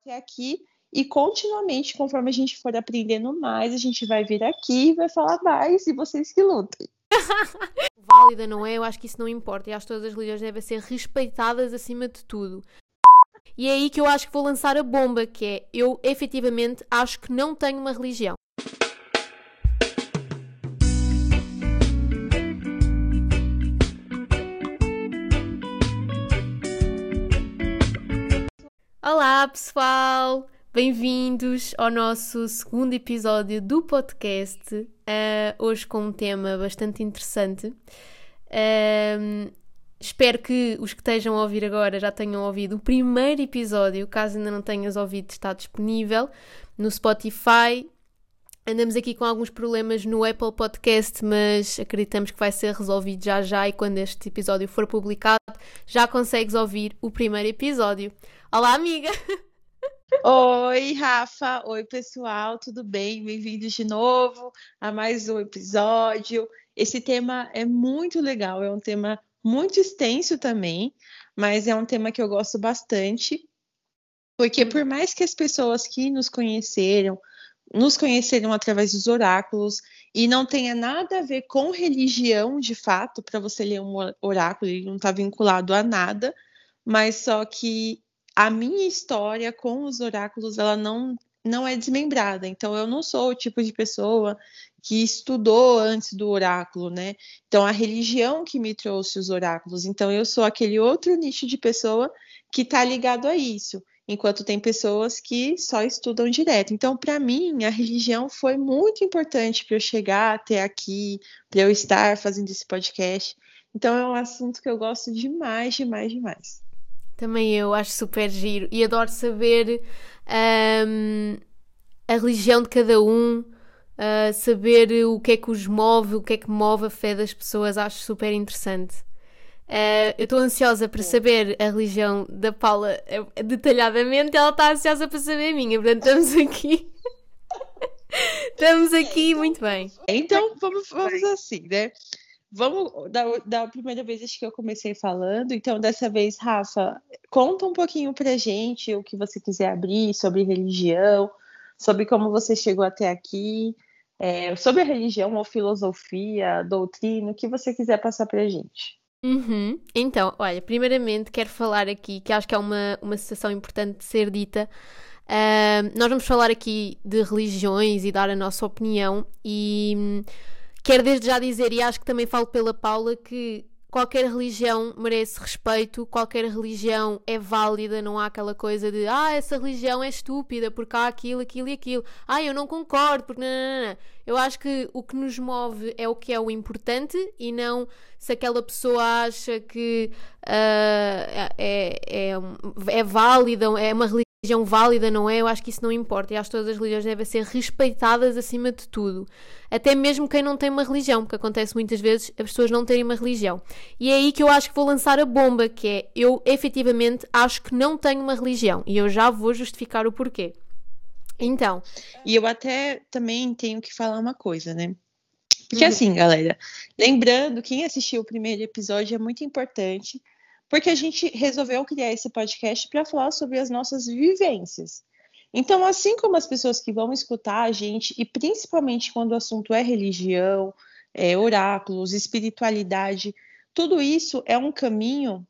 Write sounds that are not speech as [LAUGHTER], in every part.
até aqui e continuamente, conforme a gente for aprendendo mais, a gente vai vir aqui e vai falar mais e vocês que lutem. [LAUGHS] Válida, não é? Eu acho que isso não importa. E acho que todas as religiões devem ser respeitadas acima de tudo. E é aí que eu acho que vou lançar a bomba, que é eu efetivamente acho que não tenho uma religião. Olá pessoal, bem-vindos ao nosso segundo episódio do podcast. Uh, hoje com um tema bastante interessante. Uh, espero que os que estejam a ouvir agora já tenham ouvido o primeiro episódio. Caso ainda não tenhas ouvido, está disponível no Spotify. Andamos aqui com alguns problemas no Apple Podcast, mas acreditamos que vai ser resolvido já já e quando este episódio for publicado, já consegues ouvir o primeiro episódio. Olá, amiga! [LAUGHS] Oi, Rafa. Oi, pessoal. Tudo bem? Bem-vindos de novo a mais um episódio. Esse tema é muito legal, é um tema muito extenso também, mas é um tema que eu gosto bastante, porque por mais que as pessoas que nos conheceram, nos conheceram através dos oráculos e não tenha nada a ver com religião de fato, para você ler um oráculo, ele não está vinculado a nada, mas só que a minha história com os oráculos ela não não é desmembrada. Então eu não sou o tipo de pessoa que estudou antes do oráculo, né? Então a religião que me trouxe os oráculos. Então eu sou aquele outro nicho de pessoa que está ligado a isso. Enquanto tem pessoas que só estudam direto. Então, para mim, a religião foi muito importante para eu chegar até aqui, para eu estar fazendo esse podcast. Então, é um assunto que eu gosto demais, demais, demais. Também eu acho super giro e adoro saber um, a religião de cada um, uh, saber o que é que os move, o que é que move a fé das pessoas, acho super interessante. Uh, eu estou ansiosa para saber a religião da Paula uh, detalhadamente, ela está ansiosa para saber a minha, portanto estamos aqui. [LAUGHS] estamos aqui muito bem. Então vamos, vamos assim, né? Vamos da, da primeira vez que eu comecei falando, então dessa vez, Rafa, conta um pouquinho pra gente o que você quiser abrir sobre religião, sobre como você chegou até aqui, é, sobre a religião ou filosofia, doutrina, o que você quiser passar pra gente. Uhum. Então, olha, primeiramente quero falar aqui que acho que é uma, uma situação importante de ser dita. Uh, nós vamos falar aqui de religiões e dar a nossa opinião e Quero desde já dizer, e acho que também falo pela Paula, que qualquer religião merece respeito, qualquer religião é válida, não há aquela coisa de ah, essa religião é estúpida porque há aquilo, aquilo e aquilo. Ah, eu não concordo, porque não, não, não. Eu acho que o que nos move é o que é o importante e não se aquela pessoa acha que uh, é, é, é válida, é uma religião religião válida, não é? Eu acho que isso não importa. E acho que todas as religiões devem ser respeitadas acima de tudo. Até mesmo quem não tem uma religião, porque acontece muitas vezes as pessoas não terem uma religião. E é aí que eu acho que vou lançar a bomba, que é eu efetivamente acho que não tenho uma religião. E eu já vou justificar o porquê. Então. E eu até também tenho que falar uma coisa, né? Porque uhum. assim, galera, lembrando, quem assistiu o primeiro episódio é muito importante porque a gente resolveu criar esse podcast para falar sobre as nossas vivências. Então, assim como as pessoas que vão escutar a gente, e principalmente quando o assunto é religião, é, oráculos, espiritualidade, tudo isso é um caminho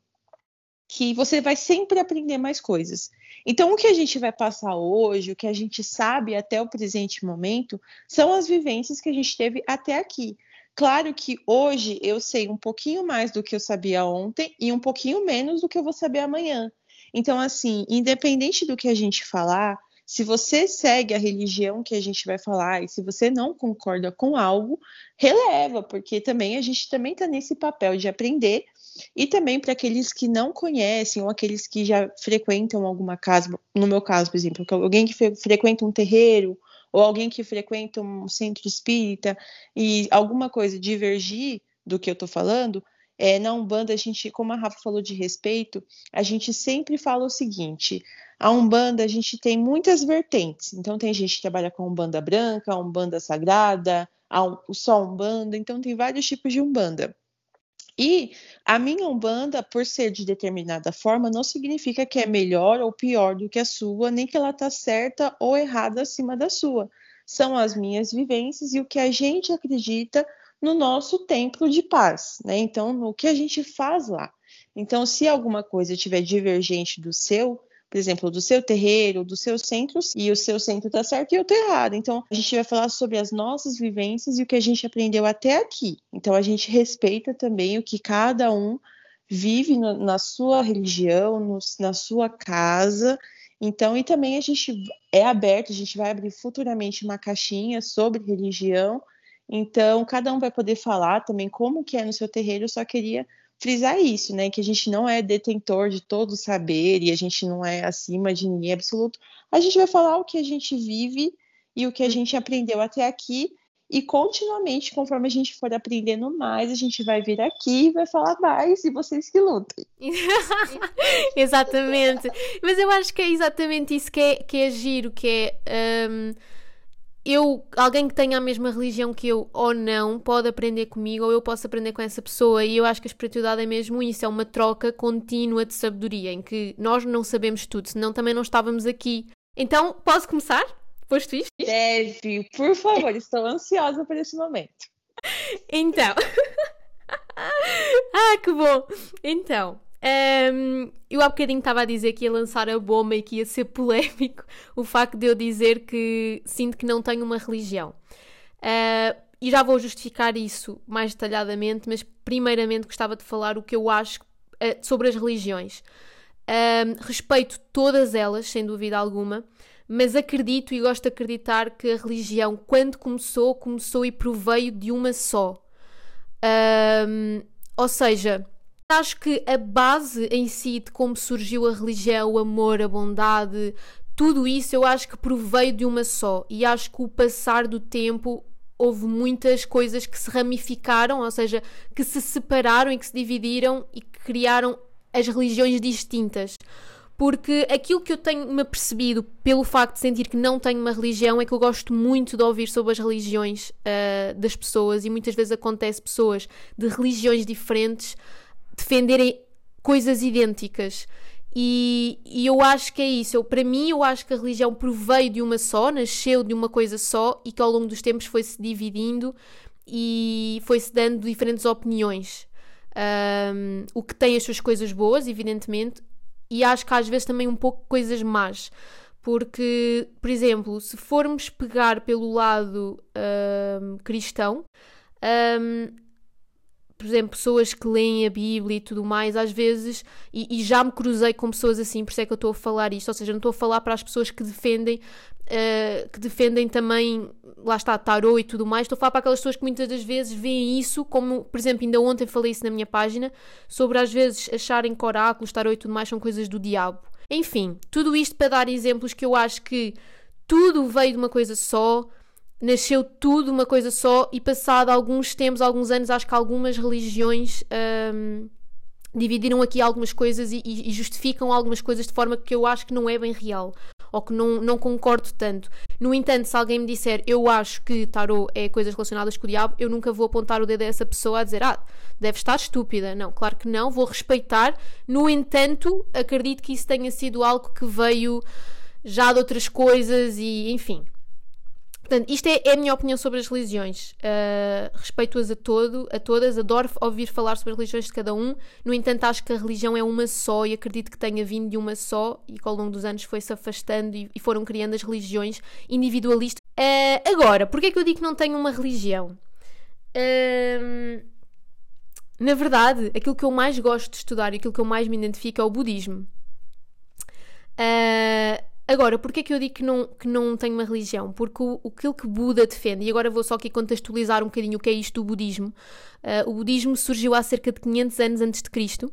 que você vai sempre aprender mais coisas. Então, o que a gente vai passar hoje, o que a gente sabe até o presente momento, são as vivências que a gente teve até aqui. Claro que hoje eu sei um pouquinho mais do que eu sabia ontem e um pouquinho menos do que eu vou saber amanhã. Então, assim, independente do que a gente falar, se você segue a religião que a gente vai falar e se você não concorda com algo, releva, porque também a gente também está nesse papel de aprender e também para aqueles que não conhecem ou aqueles que já frequentam alguma casa, no meu caso, por exemplo, alguém que frequenta um terreiro ou alguém que frequenta um centro espírita e alguma coisa divergir do que eu estou falando, é, na Umbanda, a gente, como a Rafa falou de respeito, a gente sempre fala o seguinte: a Umbanda a gente tem muitas vertentes. Então, tem gente que trabalha com Umbanda branca, Umbanda sagrada, a, só Umbanda, então tem vários tipos de Umbanda. E a minha Umbanda, por ser de determinada forma, não significa que é melhor ou pior do que a sua, nem que ela está certa ou errada acima da sua. São as minhas vivências e o que a gente acredita no nosso templo de paz, né? Então, no que a gente faz lá. Então, se alguma coisa estiver divergente do seu, por exemplo, do seu terreiro, dos seus centros, e o seu centro está certo e eu estou errado. Então, a gente vai falar sobre as nossas vivências e o que a gente aprendeu até aqui. Então, a gente respeita também o que cada um vive no, na sua religião, no, na sua casa. Então, e também a gente é aberto, a gente vai abrir futuramente uma caixinha sobre religião. Então, cada um vai poder falar também como que é no seu terreiro. Eu só queria frisar isso, né? Que a gente não é detentor de todo o saber e a gente não é acima de ninguém absoluto. A gente vai falar o que a gente vive e o que a uhum. gente aprendeu até aqui. E continuamente, conforme a gente for aprendendo mais, a gente vai vir aqui e vai falar mais, e vocês que lutem. [LAUGHS] exatamente. Mas eu acho que é exatamente isso que é, que é giro, que é. Um eu, alguém que tenha a mesma religião que eu ou não, pode aprender comigo ou eu posso aprender com essa pessoa. E eu acho que a espiritualidade é mesmo isso, é uma troca contínua de sabedoria, em que nós não sabemos tudo, senão também não estávamos aqui. Então, posso começar? Posto isto? Deve, por favor, estou ansiosa por esse momento. Então. [LAUGHS] ah, que bom! Então, um, eu há bocadinho estava a dizer que ia lançar a bomba e que ia ser [LAUGHS] polémico o facto de eu dizer que sinto que não tenho uma religião. Uh, e já vou justificar isso mais detalhadamente, mas primeiramente gostava de falar o que eu acho uh, sobre as religiões. Um, respeito todas elas, sem dúvida alguma, mas acredito e gosto de acreditar que a religião, quando começou, começou e proveio de uma só. Um, ou seja, Acho que a base em si de como surgiu a religião, o amor, a bondade, tudo isso eu acho que proveio de uma só. E acho que o passar do tempo houve muitas coisas que se ramificaram, ou seja, que se separaram e que se dividiram e que criaram as religiões distintas. Porque aquilo que eu tenho me percebido pelo facto de sentir que não tenho uma religião é que eu gosto muito de ouvir sobre as religiões uh, das pessoas e muitas vezes acontece pessoas de religiões diferentes defenderem coisas idênticas. E, e, eu acho que é isso. Eu, para mim, eu acho que a religião proveio de uma só, nasceu de uma coisa só e que ao longo dos tempos foi-se dividindo e foi-se dando diferentes opiniões. Um, o que tem as suas coisas boas, evidentemente, e acho que às vezes também um pouco coisas más. Porque, por exemplo, se formos pegar pelo lado um, cristão, um, por exemplo, pessoas que leem a Bíblia e tudo mais, às vezes, e, e, já me cruzei com pessoas assim, por isso é que eu estou a falar isto, ou seja, não estou a falar para as pessoas que defendem, uh, que defendem também, lá está, tarô e tudo mais, estou a falar para aquelas pessoas que muitas das vezes veem isso, como, por exemplo, ainda ontem falei isso na minha página, sobre às vezes acharem que oráculos, tarô e tudo mais são coisas do diabo. Enfim, tudo isto para dar exemplos que eu acho que tudo veio de uma coisa só, nasceu tudo uma coisa só e passado alguns tempos, alguns anos, acho que algumas religiões um, dividiram aqui algumas coisas e, e, justificam algumas coisas de forma que eu acho que não é bem real ou que não, não concordo tanto. No entanto, se alguém me disser eu acho que tarô é coisas relacionadas com o diabo, eu nunca vou apontar o dedo a essa pessoa a dizer ah, deve estar estúpida. Não, claro que não, vou respeitar. No entanto, acredito que isso tenha sido algo que veio já de outras coisas e enfim, Portanto, isto é, é, a minha opinião sobre as religiões. Uh, Respeito-as a todo, a todas, adoro ouvir falar sobre as religiões de cada um. No entanto, acho que a religião é uma só e acredito que tenha vindo de uma só e que ao longo dos anos foi-se afastando e, e, foram criando as religiões individualistas. Uh, agora, porquê é que eu digo que não tenho uma religião? Uh, na verdade, aquilo que eu mais gosto de estudar e aquilo que eu mais me identifico é o budismo. Uh, Agora, porquê que eu digo que não, que não tenho uma religião? Porque o, aquilo que Buda defende, e agora vou só aqui contextualizar um bocadinho o que é isto do budismo. Uh, o budismo surgiu há cerca de 500 anos antes de Cristo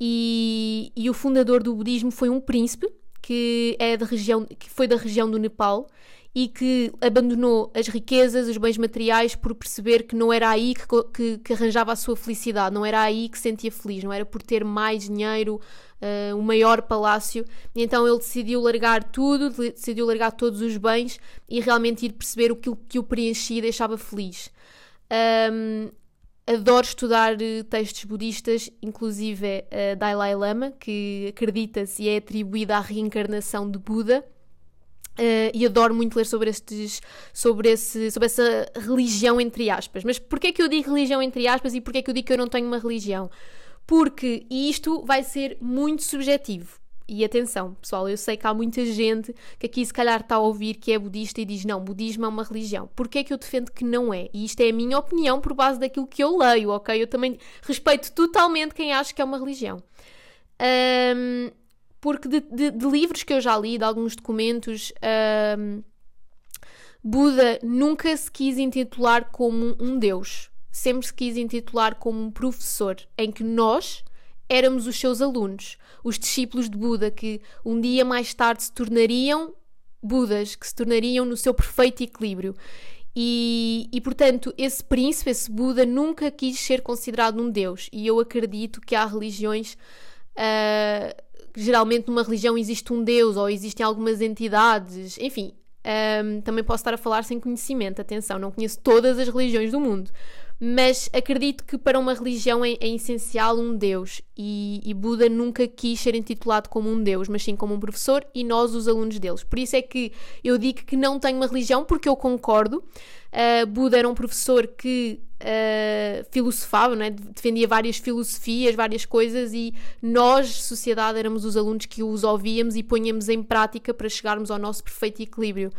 e, e o fundador do budismo foi um príncipe que, é da região, que foi da região do Nepal e que abandonou as riquezas, os bens materiais, por perceber que não era aí que, que, que, arranjava a sua felicidade, não era aí que sentia feliz, não era por ter mais dinheiro, uh, um maior palácio. E então ele decidiu largar tudo, decidiu largar todos os bens e realmente ir perceber aquilo que o preenchia e deixava feliz. Um, adoro estudar eh, textos budistas, inclusive uh, Dalai Lama, que acredita-se e é atribuída à reencarnação de Buda. Uh, e adoro muito ler sobre, estes, sobre, esse, sobre essa religião entre aspas. Mas porquê que eu digo religião entre aspas e porquê que eu digo que eu não tenho uma religião? Porque isto vai ser muito subjetivo. E atenção, pessoal, eu sei que há muita gente que aqui se calhar está a ouvir que é budista e diz não, budismo é uma religião. Porquê é que eu defendo que não é? E isto é a minha opinião por base daquilo que eu leio, ok? Eu também respeito totalmente quem acha que é uma religião. Um, porque de, de, de, livros que eu já li, de alguns documentos, um, Buda nunca se quis intitular como um deus. Sempre se quis intitular como um professor, em que nós éramos os seus alunos, os discípulos de Buda que um dia mais tarde se tornariam Budas, que se tornariam no seu perfeito equilíbrio. E, e, portanto, esse príncipe, esse Buda, nunca quis ser considerado um Deus. E eu acredito que há religiões. Uh, geralmente, numa religião existe um Deus ou existem algumas entidades. Enfim, um, também posso estar a falar sem conhecimento. Atenção, não conheço todas as religiões do mundo mas acredito que para uma religião é, é essencial um Deus e, e, Buda nunca quis ser intitulado como um Deus, mas sim como um professor e nós os alunos deles. Por isso é que eu digo que não tenho uma religião, porque eu concordo. Uh, Buda era um professor que uh, filosofava, né? defendia várias filosofias, várias coisas, e nós, sociedade, éramos os alunos que os ouvíamos e ponhamos em prática para chegarmos ao nosso perfeito equilíbrio.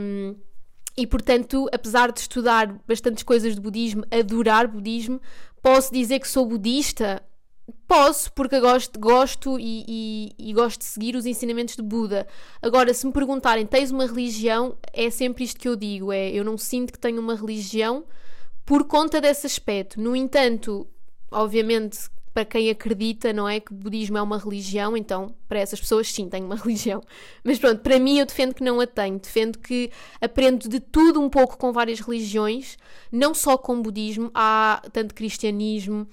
Um, e portanto, apesar de estudar bastantes coisas de budismo, adorar budismo, posso dizer que sou budista? Posso, porque gosto, gosto e, e, e, gosto de seguir os ensinamentos de Buda. Agora, se me perguntarem, tens uma religião? É sempre isto que eu digo: é eu não sinto que tenho uma religião por conta desse aspecto. No entanto, obviamente para quem acredita, não é? Que o budismo é uma religião, então para essas pessoas sim, tenho uma [LAUGHS] religião. Mas pronto, para mim eu defendo que não a tenho. Defendo que aprendo de tudo um pouco com várias religiões, não só com budismo, há tanto cristianismo,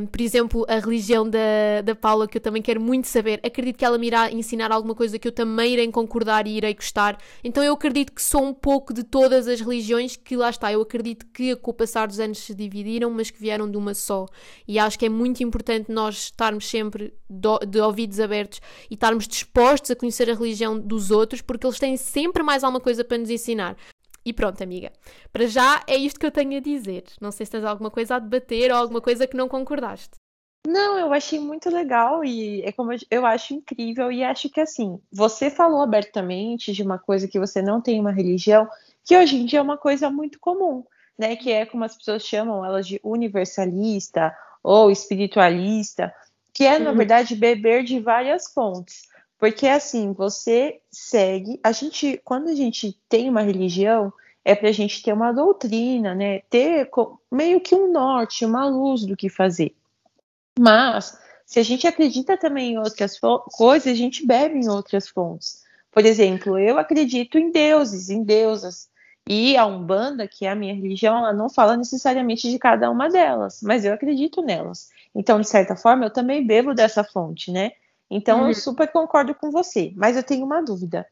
um, por exemplo, a religião da, da Paula, que eu também quero muito saber. Acredito que ela me irá ensinar alguma coisa que eu também irei concordar e irei gostar. Então eu acredito que sou um pouco de todas as religiões que lá está. Eu acredito que com o passar dos anos se dividiram, mas que vieram de uma só. E acho que é muito importante nós estarmos sempre de ouvidos abertos e estarmos dispostos a conhecer a religião dos outros, porque eles têm sempre mais alguma coisa para nos ensinar. E pronto, amiga. Para já é isto que eu tenho a dizer. Não sei se tens alguma coisa a debater ou alguma coisa que não concordaste. Não, eu achei muito legal e é como eu, eu acho incrível e acho que assim, você falou abertamente de uma coisa que você não tem uma religião, que hoje em dia é uma coisa muito comum, né? Que é como as pessoas chamam elas de universalista ou espiritualista, que é, na uhum. verdade, beber de várias fontes. Porque assim, você segue. A gente, quando a gente tem uma religião, é para a gente ter uma doutrina, né? Ter meio que um norte, uma luz do que fazer. Mas, se a gente acredita também em outras coisas, a gente bebe em outras fontes. Por exemplo, eu acredito em deuses, em deusas. E a Umbanda, que é a minha religião, ela não fala necessariamente de cada uma delas, mas eu acredito nelas. Então, de certa forma, eu também bebo dessa fonte, né? Então, uhum. eu super concordo com você, mas eu tenho uma dúvida.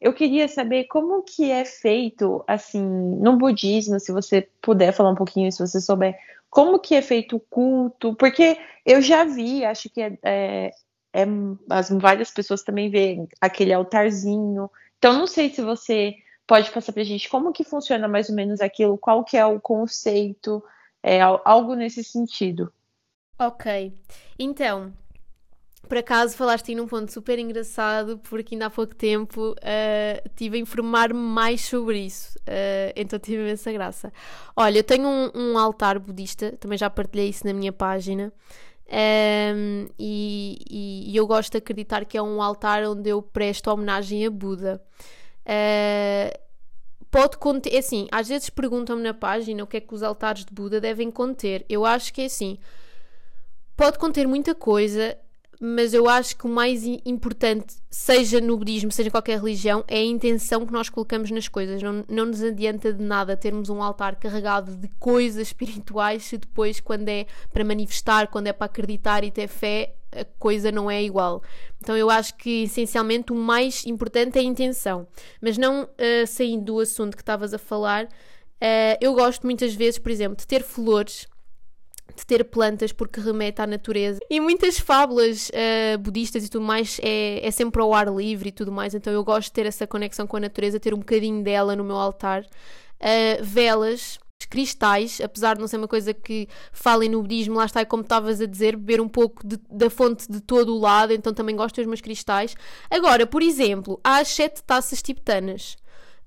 Eu queria saber como que é feito, assim, no budismo, se você puder falar um pouquinho, se você souber, como que é feito o culto, porque eu já vi, acho que é, é, é as várias pessoas também veem aquele altarzinho. Então, não sei se você pode passar para a gente como que funciona mais ou menos aquilo, qual que é o conceito, é, algo nesse sentido. Ok, então, por acaso falaste aí num ponto super engraçado, porque ainda há pouco tempo uh, tive a informar-me mais sobre isso, uh, então tive imensa graça. Olha, eu tenho um, um, altar budista, também já partilhei isso na minha página, um, ehm, e, e, eu gosto de acreditar que é um altar onde eu presto homenagem a Buda. Uh, pode conter, é assim, às vezes perguntam-me na página o que é que os altares de Buda devem conter. Eu acho que é assim, pode conter muita coisa, mas eu acho que o mais importante, seja no budismo, seja em qualquer religião, é a intenção que nós colocamos nas coisas. Não, não nos adianta de nada termos um altar carregado de coisas [LAUGHS] espirituais se depois, quando é para manifestar, quando é para acreditar e ter fé, a coisa não é igual. Então eu acho que essencialmente o mais importante é a intenção. Mas não uh, saindo do assunto que estavas a falar, uh, eu gosto muitas vezes, por exemplo, de ter flores de ter plantas porque remete à natureza. E muitas fábulas uh, budistas e tudo mais é, é sempre ao ar livre e tudo mais, então eu gosto de ter essa conexão com a natureza, ter um bocadinho dela no meu altar. Uh, velas, cristais, apesar de não ser uma coisa que falem no budismo, lá está, como estavas a dizer, beber um pouco de, da fonte de todo o lado, então também gosto dos meus cristais. Agora, por exemplo, há as sete taças tibetanas,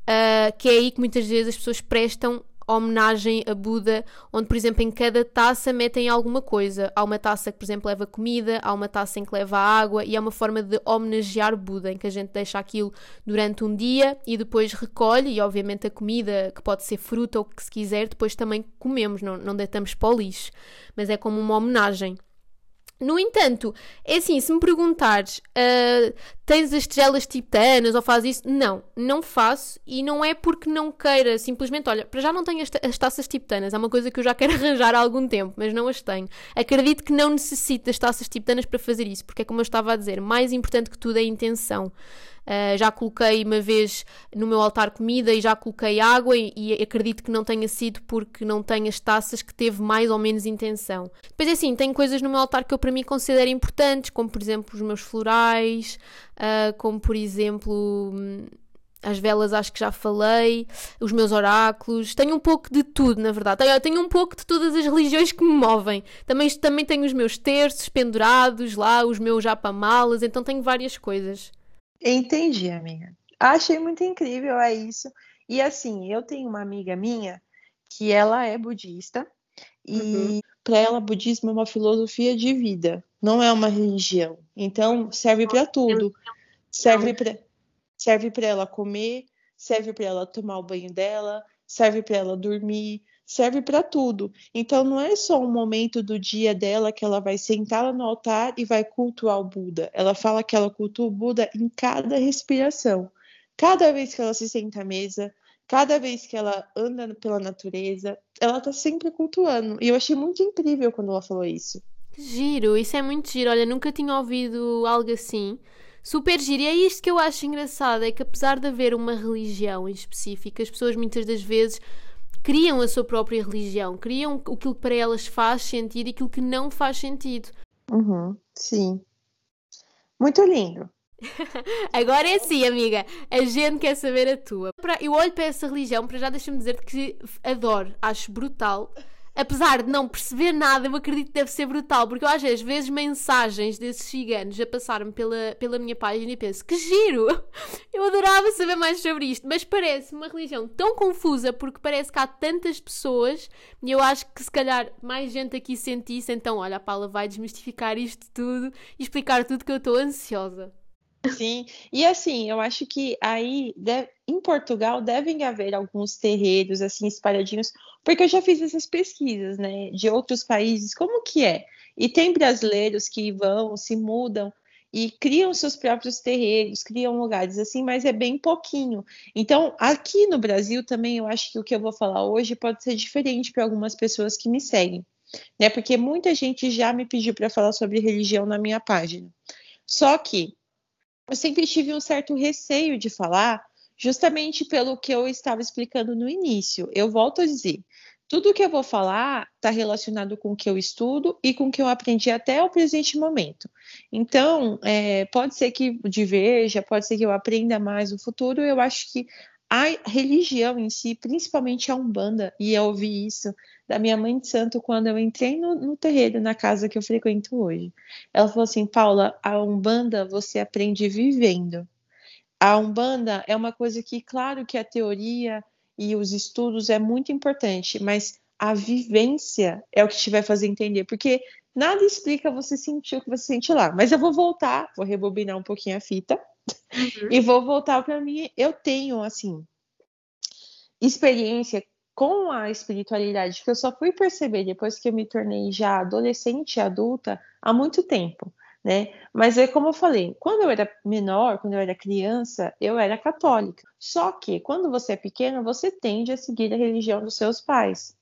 uh, que é aí que muitas vezes as pessoas prestam homenagem a Buda, onde, por exemplo, em cada taça metem alguma coisa. Há uma taça que, por exemplo, leva comida, há uma taça em que leva água e é uma forma de homenagear Buda, em que a gente deixa aquilo durante um dia e depois recolhe, e obviamente a comida, que pode ser fruta ou o que se quiser, depois também comemos, não, não deitamos para o lixo. Mas é como uma homenagem. No entanto, é assim, se me perguntares, uh, tens as tigelas tibetanas ou fazes isso? Não, não faço e não é porque não queira, simplesmente, olha, para já não tenho as, as taças tibetanas, é uma coisa que eu já quero [LAUGHS] arranjar há algum tempo, mas não as tenho. Acredito que não necessito das taças tibetanas para fazer isso, porque é como eu estava a dizer, mais importante que tudo é a intenção. Uh, já coloquei uma vez no meu altar comida e já coloquei água e, e, acredito que não tenha sido porque não tenho as taças que teve mais ou menos intenção. Depois é assim, tenho coisas no meu altar que eu para mim considero importantes, como por exemplo os meus florais, uh, como por exemplo hum, as velas acho que já falei, os meus oráculos, tenho um pouco de tudo, na verdade. Tenho, tenho um pouco de todas as religiões que me movem. Também, também tenho os meus terços pendurados lá, os meus japamalas, então tenho várias coisas. Entendi, amiga. Achei muito incrível, é isso. E assim, eu tenho uma amiga minha que ela é budista e uhum. para ela budismo é uma filosofia de vida, não é uma religião. Então serve para tudo. Serve para serve para ela comer, serve para ela tomar o banho dela, serve para ela dormir, serve para tudo. Então não é só um momento do dia dela que ela vai sentar no altar e vai cultuar o Buda. Ela fala que ela cultua o Buda em cada respiração. Cada vez que ela se senta à mesa, cada vez que ela anda pela natureza, ela está sempre cultuando. E eu achei muito incrível quando ela falou isso. Giro, isso é muito giro. Olha, nunca tinha ouvido algo assim. Super giro. E é isto que eu acho engraçado: é que apesar de haver uma religião em específico, as pessoas muitas das vezes criam a sua própria religião, criam aquilo que para elas faz sentido e aquilo que não faz sentido. Uhum, sim. Muito lindo. [LAUGHS] Agora é sim, amiga. A gente quer saber a tua. Eu olho para essa religião, para já deixa-me dizer que adoro, acho brutal apesar de não perceber nada, eu acredito que deve ser brutal, porque eu às vezes mensagens desses ciganos a passar-me pela, pela minha página e penso que giro! [LAUGHS] Eu adorava saber mais sobre isto, mas parece uma religião tão confusa porque parece que há tantas pessoas e eu acho que se calhar mais gente aqui sentisse, então olha, a Paula vai desmistificar isto tudo e explicar tudo que eu estou ansiosa. Sim, e assim, eu acho que aí deve, em Portugal devem haver alguns terreiros assim espalhadinhos, porque eu já fiz essas pesquisas, né, de outros países, como que é? E tem brasileiros que vão, se mudam e criam seus próprios terreiros, criam lugares assim, mas é bem pouquinho. Então, aqui no Brasil também eu acho que o que eu vou falar hoje pode ser diferente para algumas pessoas que me seguem, né? Porque muita gente já me pediu para falar sobre religião na minha página. Só que eu sempre tive um certo receio de falar, justamente pelo que eu estava explicando no início. Eu volto a dizer, tudo que eu vou falar está relacionado com o que eu estudo e com o que eu aprendi até o presente momento. Então, é, pode ser que diverja, pode ser que eu aprenda mais no futuro. Eu acho que a religião em si, principalmente a Umbanda, e eu ouvi isso da minha mãe de santo quando eu entrei no, no terreiro, na casa que eu frequento hoje. Ela falou assim: Paula, a Umbanda você aprende vivendo. A Umbanda é uma coisa que, claro que a teoria e os estudos é muito importante, mas a vivência é o que te vai fazer entender, porque nada explica você sentir o que você sente lá. Mas eu vou voltar, vou rebobinar um pouquinho a fita Uhum. E vou voltar para mim. Eu tenho, assim, experiência com a espiritualidade que eu só fui perceber depois que eu me tornei já adolescente e adulta há muito tempo, né? Mas é como eu falei, quando eu era menor, quando eu era criança, eu era católica. Só que quando você é pequena, você tende a seguir a religião dos seus pais.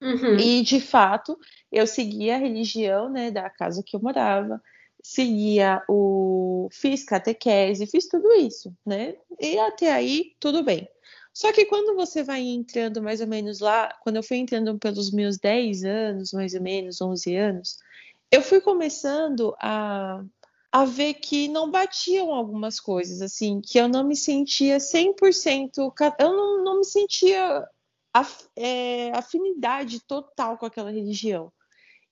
Uhum. E de fato, eu seguia a religião, né, da casa que eu morava seguia o. fiz catequese, fiz tudo isso, né? E até aí, tudo bem. Só que quando você vai entrando mais ou menos lá, quando eu fui entrando pelos meus 10 anos, mais ou menos, 11 anos, eu fui começando a, a ver que não batiam algumas coisas, assim, que eu não me sentia 100%, eu não, não me sentia af, é, afinidade total com aquela religião.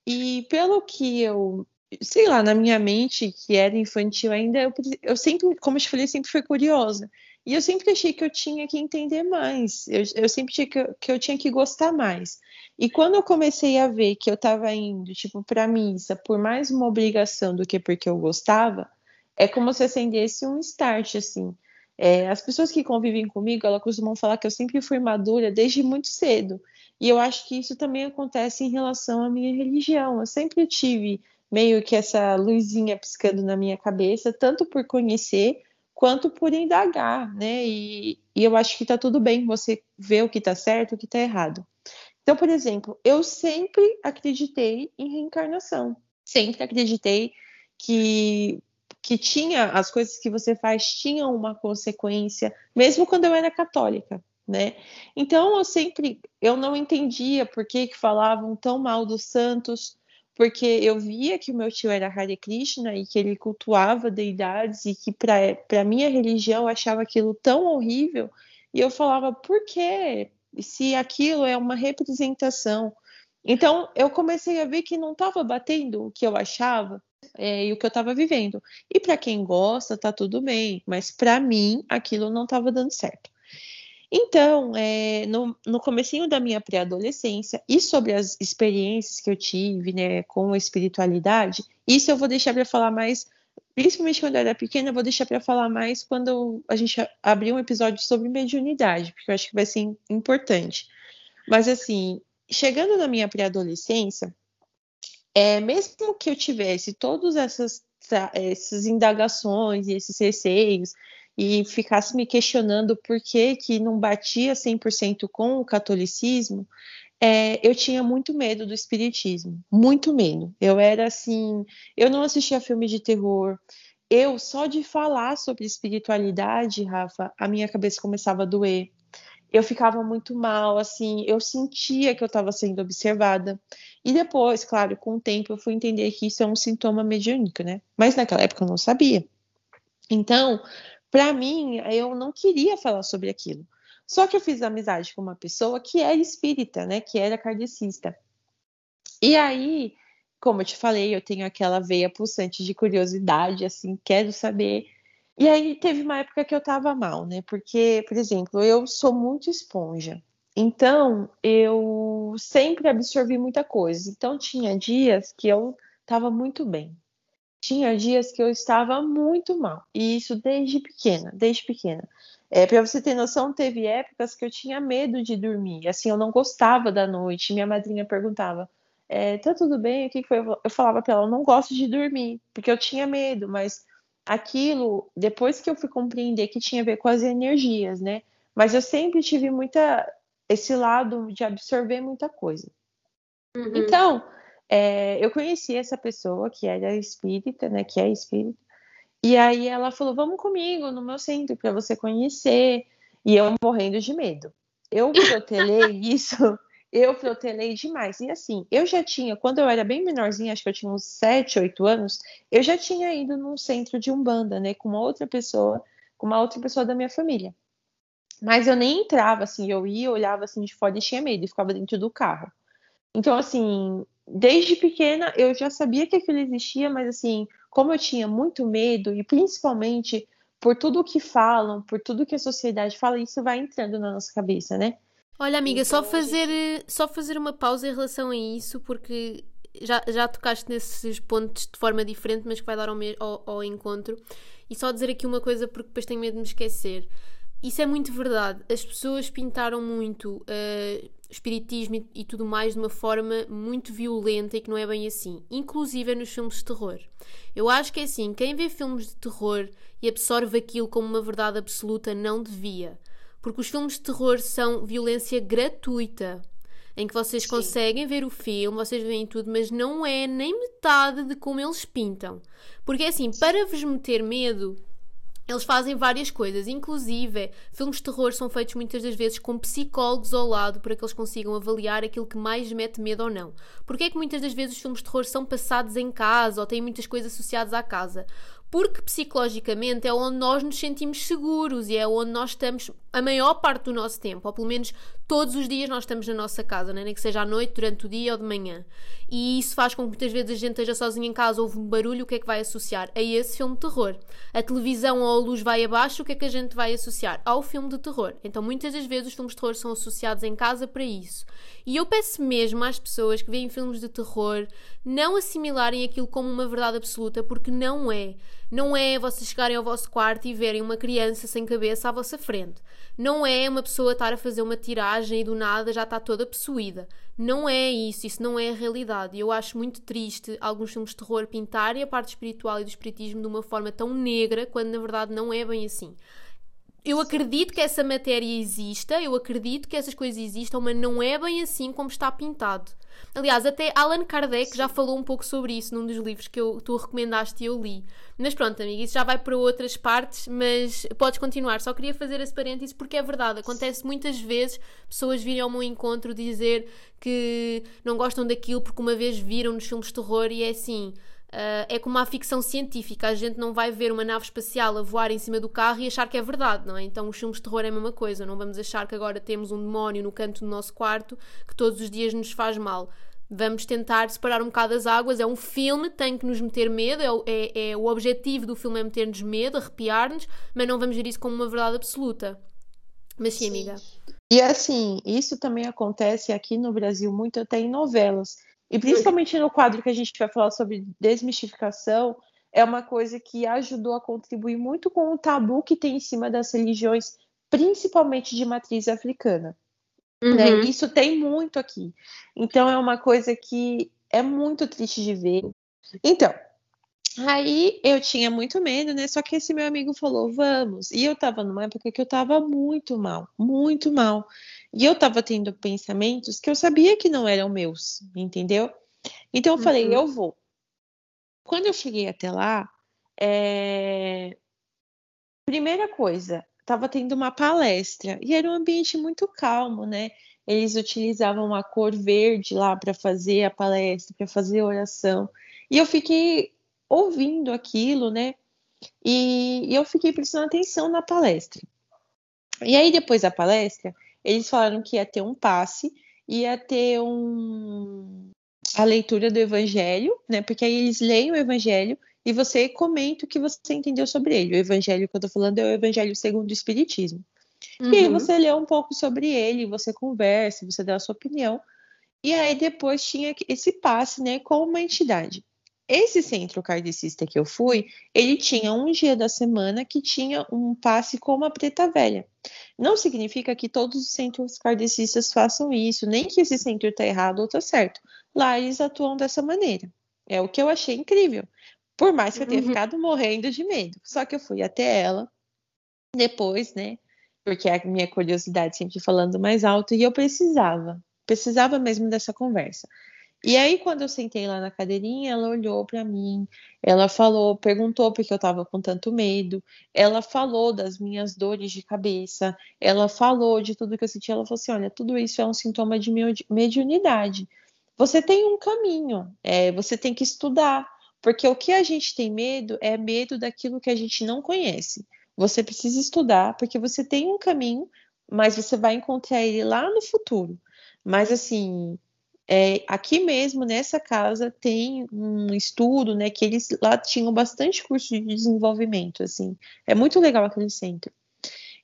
E pelo que eu, sei lá, na minha mente, que era infantil ainda, eu, eu sempre, como eu te falei, sempre fui curiosa. E eu sempre achei que eu tinha que entender mais, eu, eu sempre achei que eu, que eu tinha que gostar mais. E quando eu comecei a ver que eu estava indo, tipo, para missa por mais uma obrigação do que porque eu gostava, é como se acendesse um start, assim. É, as pessoas que convivem comigo, elas costumam falar que eu sempre fui madura desde muito cedo. E eu acho que isso também acontece em relação à minha religião. Eu sempre tive meio que essa luzinha piscando na minha cabeça, tanto por conhecer quanto por indagar, né? E, e eu acho que está tudo bem você ver o que está certo, o que está errado. Então, por exemplo, eu sempre acreditei em reencarnação, sempre acreditei que que tinha as coisas que você faz tinham uma consequência, mesmo quando eu era católica, né? Então eu sempre eu não entendia por que, que falavam tão mal dos santos, porque eu via que o meu tio era Hare Krishna e que ele cultuava deidades e que para minha religião eu achava aquilo tão horrível e eu falava por quê? Se aquilo é uma representação. Então eu comecei a ver que não estava batendo o que eu achava é, e o que eu estava vivendo. E para quem gosta, tá tudo bem, mas para mim aquilo não estava dando certo. Então, é, no, no comecinho da minha pré-adolescência, e sobre as experiências que eu tive né, com a espiritualidade, isso eu vou deixar para falar mais, principalmente quando eu era pequena, eu vou deixar para falar mais quando a gente abrir um episódio sobre mediunidade, porque eu acho que vai ser importante. Mas, assim, chegando na minha pré-adolescência, é, mesmo que eu tivesse todas essas, essas indagações e esses receios, e ficasse me questionando por que, que não batia 100% com o catolicismo, é, eu tinha muito medo do espiritismo, muito medo. Eu era assim, eu não assistia filme de terror. Eu só de falar sobre espiritualidade, Rafa, a minha cabeça começava a doer. Eu ficava muito mal, assim, eu sentia que eu estava sendo observada. E depois, claro, com o tempo eu fui entender que isso é um sintoma mediúnico, né? Mas naquela época eu não sabia. Então, para mim, eu não queria falar sobre aquilo. Só que eu fiz amizade com uma pessoa que era espírita, né? Que era kardecista. E aí, como eu te falei, eu tenho aquela veia pulsante de curiosidade, assim, quero saber. E aí teve uma época que eu tava mal, né? Porque, por exemplo, eu sou muito esponja. Então, eu sempre absorvi muita coisa. Então, tinha dias que eu tava muito bem tinha dias que eu estava muito mal, e isso desde pequena, desde pequena. É, para você ter noção, teve épocas que eu tinha medo de dormir, assim, eu não gostava da noite. Minha madrinha perguntava: é, tá tudo bem? O que foi? Eu falava para ela: eu não gosto de dormir, porque eu tinha medo, mas aquilo, depois que eu fui compreender que tinha a ver com as energias, né? Mas eu sempre tive muita esse lado de absorver muita coisa. Uhum. Então, é, eu conheci essa pessoa que era espírita, né? Que é espírita. E aí ela falou: Vamos comigo no meu centro para você conhecer. E eu morrendo de medo. Eu protelei [LAUGHS] isso, eu protelei demais. E assim, eu já tinha, quando eu era bem menorzinha, acho que eu tinha uns 7, 8 anos, eu já tinha ido num centro de Umbanda, né? Com uma outra pessoa, com uma outra pessoa da minha família. Mas eu nem entrava, assim, eu ia, olhava assim de fora e tinha medo, e ficava dentro do carro. Então, assim, desde pequena eu já sabia que aquilo existia, mas assim, como eu tinha muito medo, e principalmente por tudo que falam, por tudo que a sociedade fala, isso vai entrando na nossa cabeça, né? Olha, amiga, então, só fazer, só fazer uma pausa em relação a isso, porque já, já tocaste nesses pontos de forma diferente, mas que vai dar ao, ao, ao encontro. E só dizer aqui uma coisa, porque depois tenho medo de me esquecer. Isso é muito verdade. As pessoas pintaram muito uh, espiritismo e, tudo mais de uma forma muito violenta e que não é bem assim. Inclusive nos filmes de terror. Eu acho que é assim: quem vê filmes de terror e absorve aquilo como uma verdade absoluta não devia. Porque os filmes de terror são violência gratuita. Em que vocês Sim. conseguem ver o filme, vocês veem tudo, mas não é nem metade de como eles pintam. Porque é assim, para vos meter medo, eles fazem várias coisas, inclusive filmes de terror são feitos muitas das vezes com psicólogos ao lado para que eles consigam avaliar aquilo que mais mete medo ou não. Porque é que muitas das vezes os filmes de terror são passados em casa ou têm muitas coisas associadas à casa? porque psicologicamente é onde nós nos sentimos seguros e é onde nós estamos a maior parte do nosso tempo, ou pelo menos todos os dias nós estamos na nossa casa, né? nem que seja à noite, durante o dia ou de manhã. E isso faz com que muitas vezes a gente esteja sozinha em casa, ouve um barulho, o que é que vai associar? A esse filme de terror. A televisão ou a luz vai abaixo, o que é que a gente vai associar? Ao filme de terror. Então muitas das vezes os filmes de terror são associados em casa para isso. E eu peço mesmo às pessoas que veem filmes de terror não assimilarem aquilo como uma verdade absoluta, porque não é. Não é vocês chegarem ao vosso quarto e verem uma criança sem cabeça à vossa frente. Não é uma pessoa estar a fazer uma tiragem e do nada já está toda possuída. Não é isso, isso não é a realidade. Eu acho muito triste alguns filmes de terror pintarem a parte espiritual e do espiritismo de uma forma tão negra, quando na verdade não é bem assim eu acredito que essa matéria exista, eu acredito que essas coisas existam, mas não é bem assim como está pintado. Aliás, até Allan Kardec já falou um pouco sobre isso num dos livros que eu, tu recomendaste e eu li. Mas pronto, amiga, isso já vai para outras partes, mas podes continuar. Só queria fazer esse parênteses porque é verdade. Acontece muitas vezes pessoas virem ao meu encontro dizer que não gostam daquilo porque uma vez viram nos filmes de terror e é assim. Uh, é como uma ficção científica. A gente não vai ver uma nave espacial a voar em cima do carro e achar que é verdade, não é? Então os filmes de terror é a mesma coisa. Não vamos achar que agora temos um demónio no canto do nosso quarto que todos os dias nos faz mal. Vamos tentar separar um bocado as águas. É um filme, tem que nos meter medo. É, é, é o objetivo do filme é meter-nos medo, arrepiar-nos, mas não vamos ver isso como uma verdade absoluta. Mas sim, sim, amiga. E assim, isso também acontece aqui no Brasil muito até em novelas. E principalmente no quadro que a gente vai falar sobre desmistificação, é uma coisa que ajudou a contribuir muito com o tabu que tem em cima das religiões, principalmente de matriz africana. Né? Uhum. Né? Isso tem muito aqui. Então é uma coisa que é muito triste de ver. Então, aí eu tinha muito medo, né? Só que esse meu amigo falou, vamos. E eu tava numa época que eu tava muito mal, muito mal. E eu estava tendo pensamentos que eu sabia que não eram meus, entendeu? Então eu uhum. falei, eu vou. Quando eu cheguei até lá, é... primeira coisa, estava tendo uma palestra e era um ambiente muito calmo, né? Eles utilizavam a cor verde lá para fazer a palestra, para fazer a oração. E eu fiquei ouvindo aquilo, né? E, e eu fiquei prestando atenção na palestra. E aí, depois da palestra, eles falaram que ia ter um passe, ia ter um a leitura do evangelho, né? Porque aí eles leem o evangelho e você comenta o que você entendeu sobre ele. O evangelho que eu tô falando é o evangelho segundo o espiritismo. Uhum. E aí uhum. você lê um pouco sobre ele, você conversa, você dá a sua opinião. E aí depois tinha esse passe, né, com uma entidade. Esse centro kardecista que eu fui, ele tinha um dia da semana que tinha um passe com uma preta velha. Não significa que todos os centros kardecistas façam isso, nem que esse centro está errado ou está certo. Lá eles atuam dessa maneira. É o que eu achei incrível. Por mais que eu tenha uhum. ficado morrendo de medo. Só que eu fui até ela depois, né? Porque a minha curiosidade sempre falando mais alto e eu precisava, precisava mesmo dessa conversa. E aí, quando eu sentei lá na cadeirinha, ela olhou para mim, ela falou, perguntou porque eu estava com tanto medo, ela falou das minhas dores de cabeça, ela falou de tudo que eu sentia. Ela falou assim: olha, tudo isso é um sintoma de mediunidade. Você tem um caminho, é, você tem que estudar, porque o que a gente tem medo é medo daquilo que a gente não conhece. Você precisa estudar, porque você tem um caminho, mas você vai encontrar ele lá no futuro. Mas assim, é, aqui mesmo nessa casa tem um estudo, né, que eles lá tinham bastante curso de desenvolvimento, assim, é muito legal aquele centro.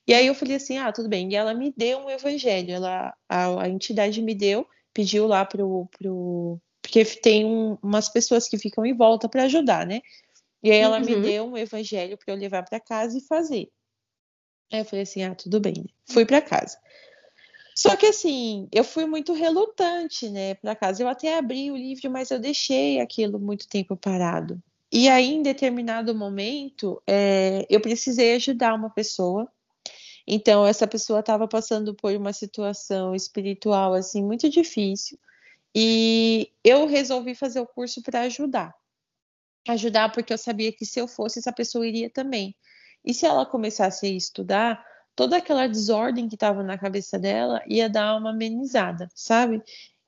E aí eu falei assim, ah, tudo bem. E ela me deu um evangelho, ela, a, a entidade me deu, pediu lá pro, pro porque tem um, umas pessoas que ficam em volta para ajudar, né? E aí ela uhum. me deu um evangelho para eu levar para casa e fazer. Aí eu falei assim, ah, tudo bem. Fui para casa. Só que assim, eu fui muito relutante, né, para casa. Eu até abri o livro, mas eu deixei aquilo muito tempo parado. E aí, em determinado momento, é, eu precisei ajudar uma pessoa. Então, essa pessoa estava passando por uma situação espiritual assim muito difícil. E eu resolvi fazer o curso para ajudar. Ajudar porque eu sabia que se eu fosse, essa pessoa iria também. E se ela começasse a estudar, toda aquela desordem que estava na cabeça dela ia dar uma amenizada, sabe?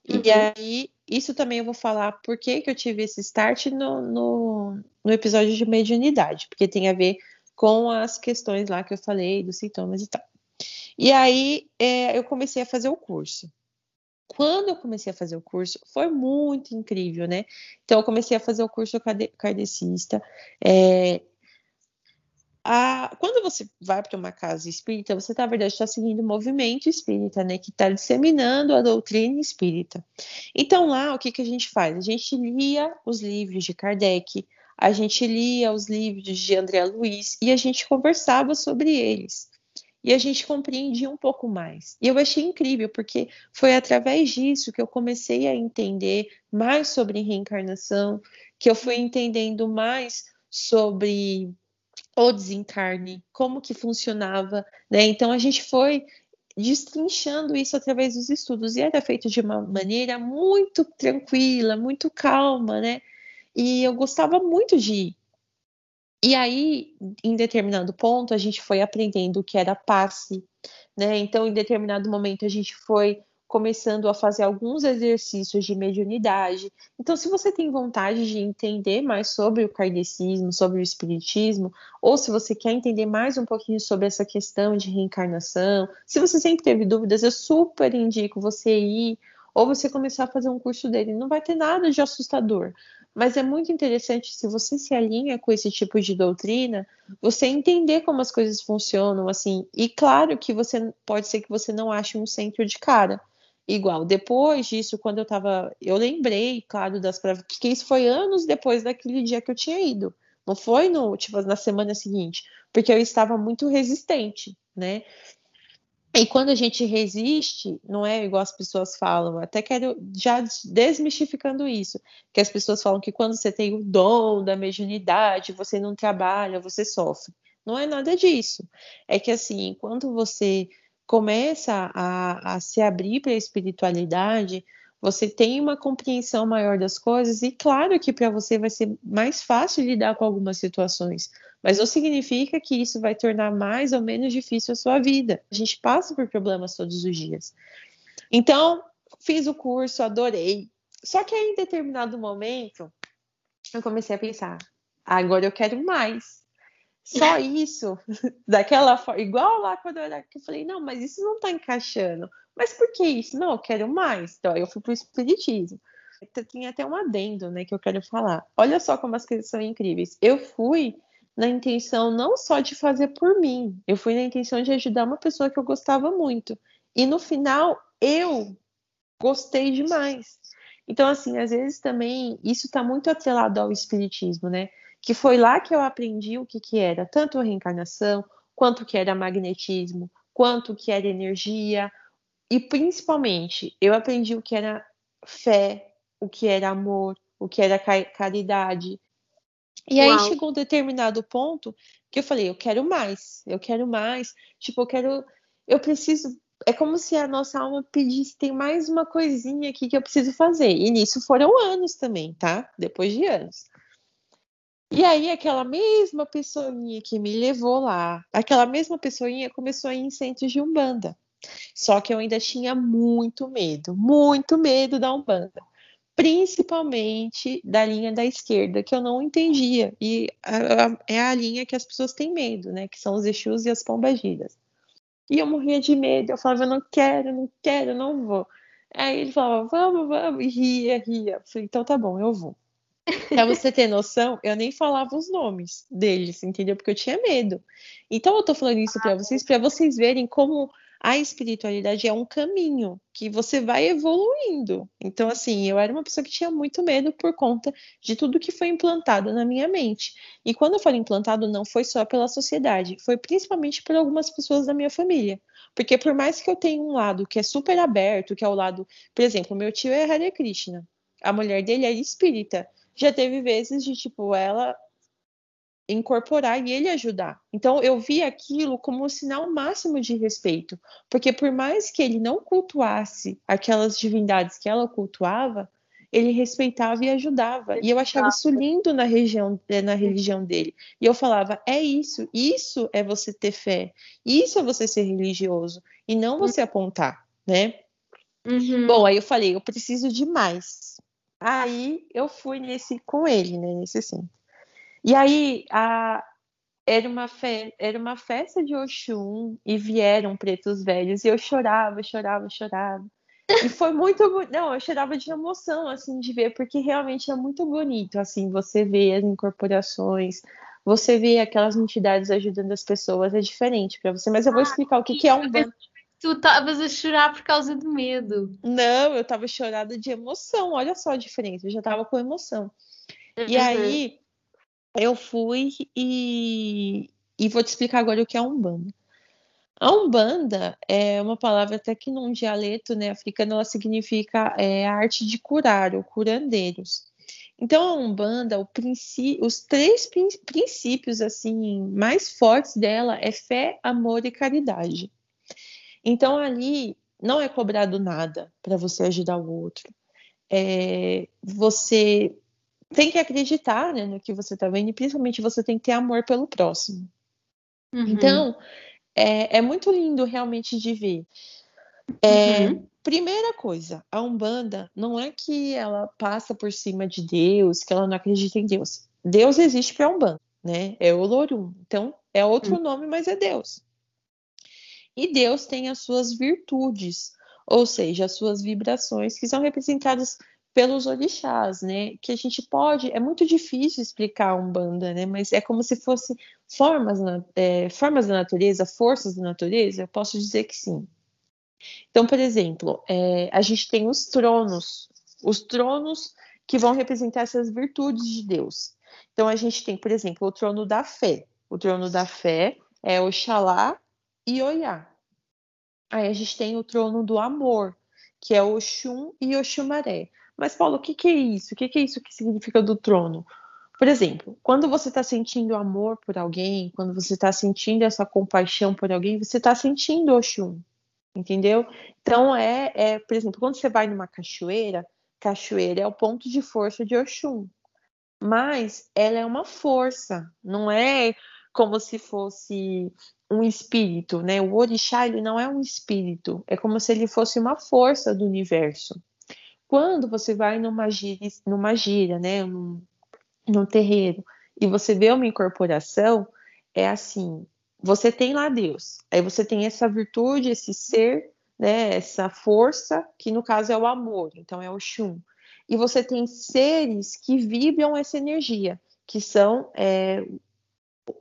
Uhum. E aí, isso também eu vou falar por que, eu tive esse start no, no, no episódio de mediunidade, porque tem a ver com as questões lá que eu falei, dos sintomas e tal. E aí, é, eu comecei a fazer o curso. Quando eu comecei a fazer o curso, foi muito incrível, né? Então, eu comecei a fazer o curso kardecista. É, a, quando você vai para uma casa espírita, você, na verdade, está seguindo o movimento espírita, né? Que está disseminando a doutrina espírita. Então, lá, o que, que a gente faz? A gente lia os livros de Kardec, a gente lia os livros de André Luiz e a gente conversava sobre eles. E a gente compreendia um pouco mais. E eu achei incrível, porque foi através disso que eu comecei a entender mais sobre reencarnação, que eu fui entendendo mais sobre o desencarne, como que funcionava, né? Então a gente foi destrinchando isso através dos estudos e era feito de uma maneira muito tranquila, muito calma, né? E eu gostava muito de ir. E aí, em determinado ponto, a gente foi aprendendo o que era passe, né? Então, em determinado momento, a gente foi começando a fazer alguns exercícios de mediunidade. Então, se você tem vontade de entender mais sobre o kardecismo, sobre o espiritismo, ou se você quer entender mais um pouquinho sobre essa questão de reencarnação, se você sempre teve dúvidas, eu super indico você ir ou você começar a fazer um curso dele. Não vai ter nada de assustador. Mas é muito interessante se você se alinha com esse tipo de doutrina, você entender como as coisas funcionam, assim. E claro que você pode ser que você não ache um centro de cara igual. Depois disso, quando eu tava, eu lembrei, claro, das provas, porque isso foi anos depois daquele dia que eu tinha ido. Não foi no, tipo, na semana seguinte, porque eu estava muito resistente, né? E quando a gente resiste, não é igual as pessoas falam, até quero já desmistificando isso, que as pessoas falam que quando você tem o dom da mediunidade, você não trabalha, você sofre. Não é nada disso. É que assim, quando você começa a, a se abrir para a espiritualidade, você tem uma compreensão maior das coisas, e claro que para você vai ser mais fácil lidar com algumas situações, mas não significa que isso vai tornar mais ou menos difícil a sua vida. A gente passa por problemas todos os dias. Então, fiz o curso, adorei. Só que aí, em determinado momento, eu comecei a pensar: agora eu quero mais. Só isso, [LAUGHS] daquela forma, igual lá quando eu era que eu falei, não, mas isso não tá encaixando. Mas por que isso? Não, eu quero mais. Então, eu fui pro espiritismo. Tinha até um adendo, né, que eu quero falar. Olha só como as coisas são incríveis. Eu fui na intenção não só de fazer por mim, eu fui na intenção de ajudar uma pessoa que eu gostava muito. E no final, eu gostei demais. Então, assim, às vezes também isso está muito atrelado ao espiritismo, né? Que foi lá que eu aprendi o que, que era tanto a reencarnação, quanto que era magnetismo, quanto que era energia, e principalmente eu aprendi o que era fé, o que era amor, o que era caridade. E Uau. aí chegou um determinado ponto que eu falei, eu quero mais, eu quero mais, tipo, eu quero, eu preciso, é como se a nossa alma pedisse, tem mais uma coisinha aqui que eu preciso fazer. E nisso foram anos também, tá? Depois de anos. E aí, aquela mesma pessoinha que me levou lá, aquela mesma pessoinha começou a ir em centros de Umbanda. Só que eu ainda tinha muito medo, muito medo da Umbanda. Principalmente da linha da esquerda, que eu não entendia. E a, a, é a linha que as pessoas têm medo, né? Que são os Exus e as Pombagiras. E eu morria de medo, eu falava, eu não quero, não quero, não vou. Aí ele falava, vamos, vamos, e ria, ria. Eu falei, então tá bom, eu vou. Pra você ter noção, eu nem falava os nomes deles, entendeu? Porque eu tinha medo. Então eu tô falando isso para vocês, para vocês verem como a espiritualidade é um caminho que você vai evoluindo. Então, assim, eu era uma pessoa que tinha muito medo por conta de tudo que foi implantado na minha mente. E quando eu falo implantado, não foi só pela sociedade, foi principalmente por algumas pessoas da minha família. Porque por mais que eu tenha um lado que é super aberto, que é o lado, por exemplo, meu tio é Hare Krishna, a mulher dele é espírita já teve vezes de, tipo, ela incorporar e ele ajudar. Então eu vi aquilo como um sinal máximo de respeito, porque por mais que ele não cultuasse aquelas divindades que ela cultuava, ele respeitava e ajudava. E eu achava isso lindo na, região, eh, na religião dele. E eu falava: é isso, isso é você ter fé, isso é você ser religioso, e não você apontar, né? Uhum. Bom, aí eu falei: eu preciso de mais. Aí eu fui nesse com ele, né? Nesse sim. E aí a, era uma, fe... era uma festa de Oxum e vieram pretos velhos e eu chorava, chorava, chorava. E foi muito, não, eu chorava de emoção assim de ver, porque realmente é muito bonito assim, você vê as incorporações, você vê aquelas entidades ajudando as pessoas, é diferente para você, mas eu vou ah, explicar o que, que é um bando. Tu estavas a chorar por causa de medo. Não, eu estava chorada de emoção. Olha só a diferença, eu já estava com emoção. Uhum. E aí eu fui e, e vou te explicar agora o que é Umbanda. A Umbanda é uma palavra até que num dialeto né, africano ela significa é, a arte de curar, ou curandeiros. Então a Umbanda, os três princípios assim mais fortes dela é fé, amor e caridade. Então ali não é cobrado nada para você ajudar o outro. É, você tem que acreditar né, no que você está vendo e principalmente você tem que ter amor pelo próximo. Uhum. Então, é, é, muito lindo realmente de ver. É, uhum. Primeira coisa, a Umbanda não é que ela passa por cima de Deus, que ela não acredita em Deus. Deus existe para a Umbanda, né? É o Lorum. Então, é outro uhum. nome, mas é Deus. E Deus tem as suas virtudes, ou seja, as suas vibrações, que são representadas pelos orixás, né? Que a gente pode, é muito difícil explicar a Umbanda, né? Mas é como se fosse formas, é, formas da natureza, forças da natureza, eu posso dizer que sim. Então, por exemplo, é, a gente tem os tronos, os tronos que vão representar essas virtudes de Deus. Então, a gente tem, por exemplo, o trono da fé. O trono da fé é Oxalá e Oiá. Aí a gente tem o trono do amor, que é Oxum e Oxumaré. Mas, Paulo, o que, que é isso? O que, que é isso que significa do trono? Por exemplo, quando você está sentindo amor por alguém, quando você está sentindo essa compaixão por alguém, você está sentindo Oxum, entendeu? Então, é, é, por exemplo, quando você vai numa cachoeira, cachoeira é o ponto de força de Oxum. Mas ela é uma força, não é como se fosse um espírito, né? O orixá, ele não é um espírito, é como se ele fosse uma força do universo. Quando você vai numa gira, numa gira né, num, num terreiro, e você vê uma incorporação, é assim, você tem lá Deus, aí você tem essa virtude, esse ser, né, essa força, que no caso é o amor, então é o Xum. E você tem seres que vibram essa energia, que são é,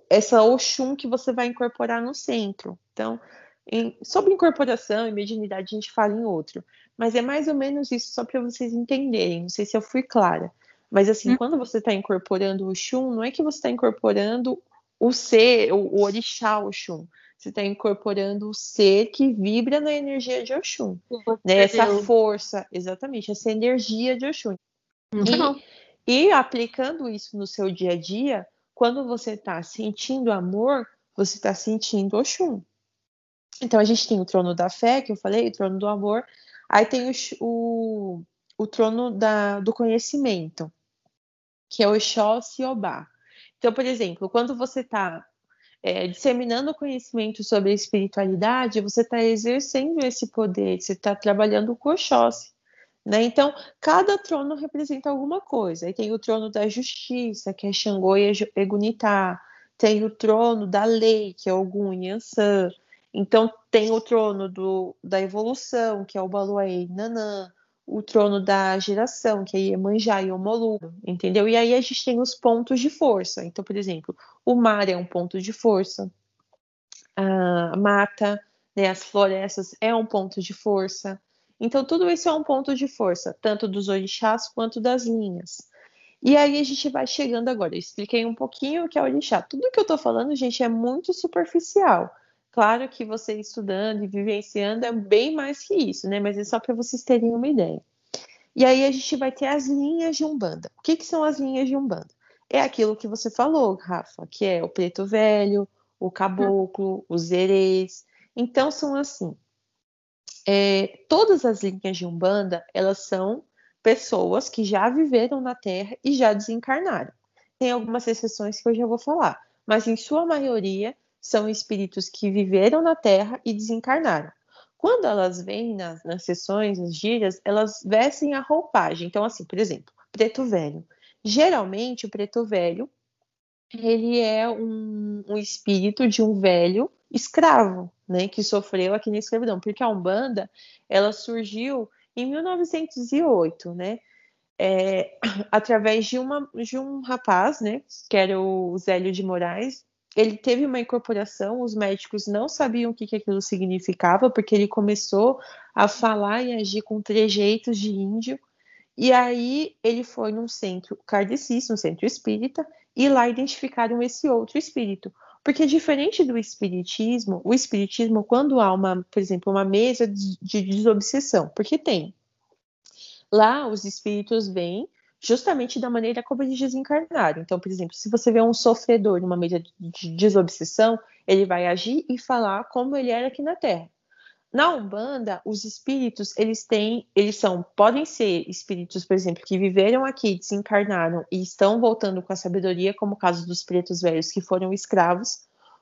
essa Oxum que você vai incorporar no centro. Então, em, sobre incorporação e mediunidade a gente fala em outro. Mas é mais ou menos isso, só para vocês entenderem. Não sei se eu fui clara. Mas assim, hum. quando você está incorporando o Xum, não é que você está incorporando o ser, o, o orixá Oxum. Você está incorporando o ser que vibra na energia de Oxum. Né? Essa força, exatamente, essa energia de Oxum. E, e aplicando isso no seu dia a dia, quando você está sentindo amor, você está sentindo Oxum. Então a gente tem o trono da fé, que eu falei, o trono do amor, Aí tem o, o, o trono da, do conhecimento, que é o Xó Siobá. Então, por exemplo, quando você está é, disseminando conhecimento sobre a espiritualidade, você está exercendo esse poder, você está trabalhando com o Oxóssi. Né? Então, cada trono representa alguma coisa. Aí tem o trono da justiça, que é Xangô e Egunitá. Tem o trono da lei, que é Ogum e Ansan. Então tem o trono do, da evolução, que é o Baluaê Nanã, o trono da geração, que é Iemanjá e Omolu, entendeu? E aí a gente tem os pontos de força. Então, por exemplo, o mar é um ponto de força, a mata, né, as florestas é um ponto de força. Então, tudo isso é um ponto de força, tanto dos orixás quanto das linhas. E aí a gente vai chegando agora. Eu expliquei um pouquinho o que é orixá. Tudo que eu tô falando, gente, é muito superficial. Claro que você estudando e vivenciando é bem mais que isso, né? Mas é só para vocês terem uma ideia. E aí a gente vai ter as linhas de Umbanda. O que, que são as linhas de Umbanda? É aquilo que você falou, Rafa, que é o preto velho, o caboclo, os erês. Então são assim. É, todas as linhas de Umbanda, elas são pessoas que já viveram na Terra e já desencarnaram. Tem algumas exceções que eu já vou falar, mas em sua maioria são espíritos que viveram na Terra e desencarnaram. Quando elas vêm nas, nas sessões, nas gírias, elas vestem a roupagem. Então, assim, por exemplo, preto velho. Geralmente, o preto velho ele é um, um espírito de um velho escravo, né, que sofreu aqui na escravidão, porque a Umbanda ela surgiu em 1908, né, é, [CLEARS THROAT] através de, uma, de um rapaz, né, que era o Zélio de Moraes. Ele teve uma incorporação, os médicos não sabiam o que, que aquilo significava, porque ele começou a falar e agir com trejeitos de índio. E aí ele foi num centro kardecista, um centro espírita, e lá identificaram esse outro espírito. Porque diferente do espiritismo, o espiritismo, quando há uma, por exemplo, uma mesa de desobsessão, porque tem. Lá os espíritos vêm justamente da maneira como eles desencarnaram. Então, por exemplo, se você vê um sofredor numa mesa de desobsessão, ele vai agir e falar como ele era aqui na Terra. Na Umbanda, os espíritos, eles têm, eles são, podem ser espíritos, por exemplo, que viveram aqui, desencarnaram e estão voltando com a sabedoria, como o caso dos pretos velhos que foram escravos,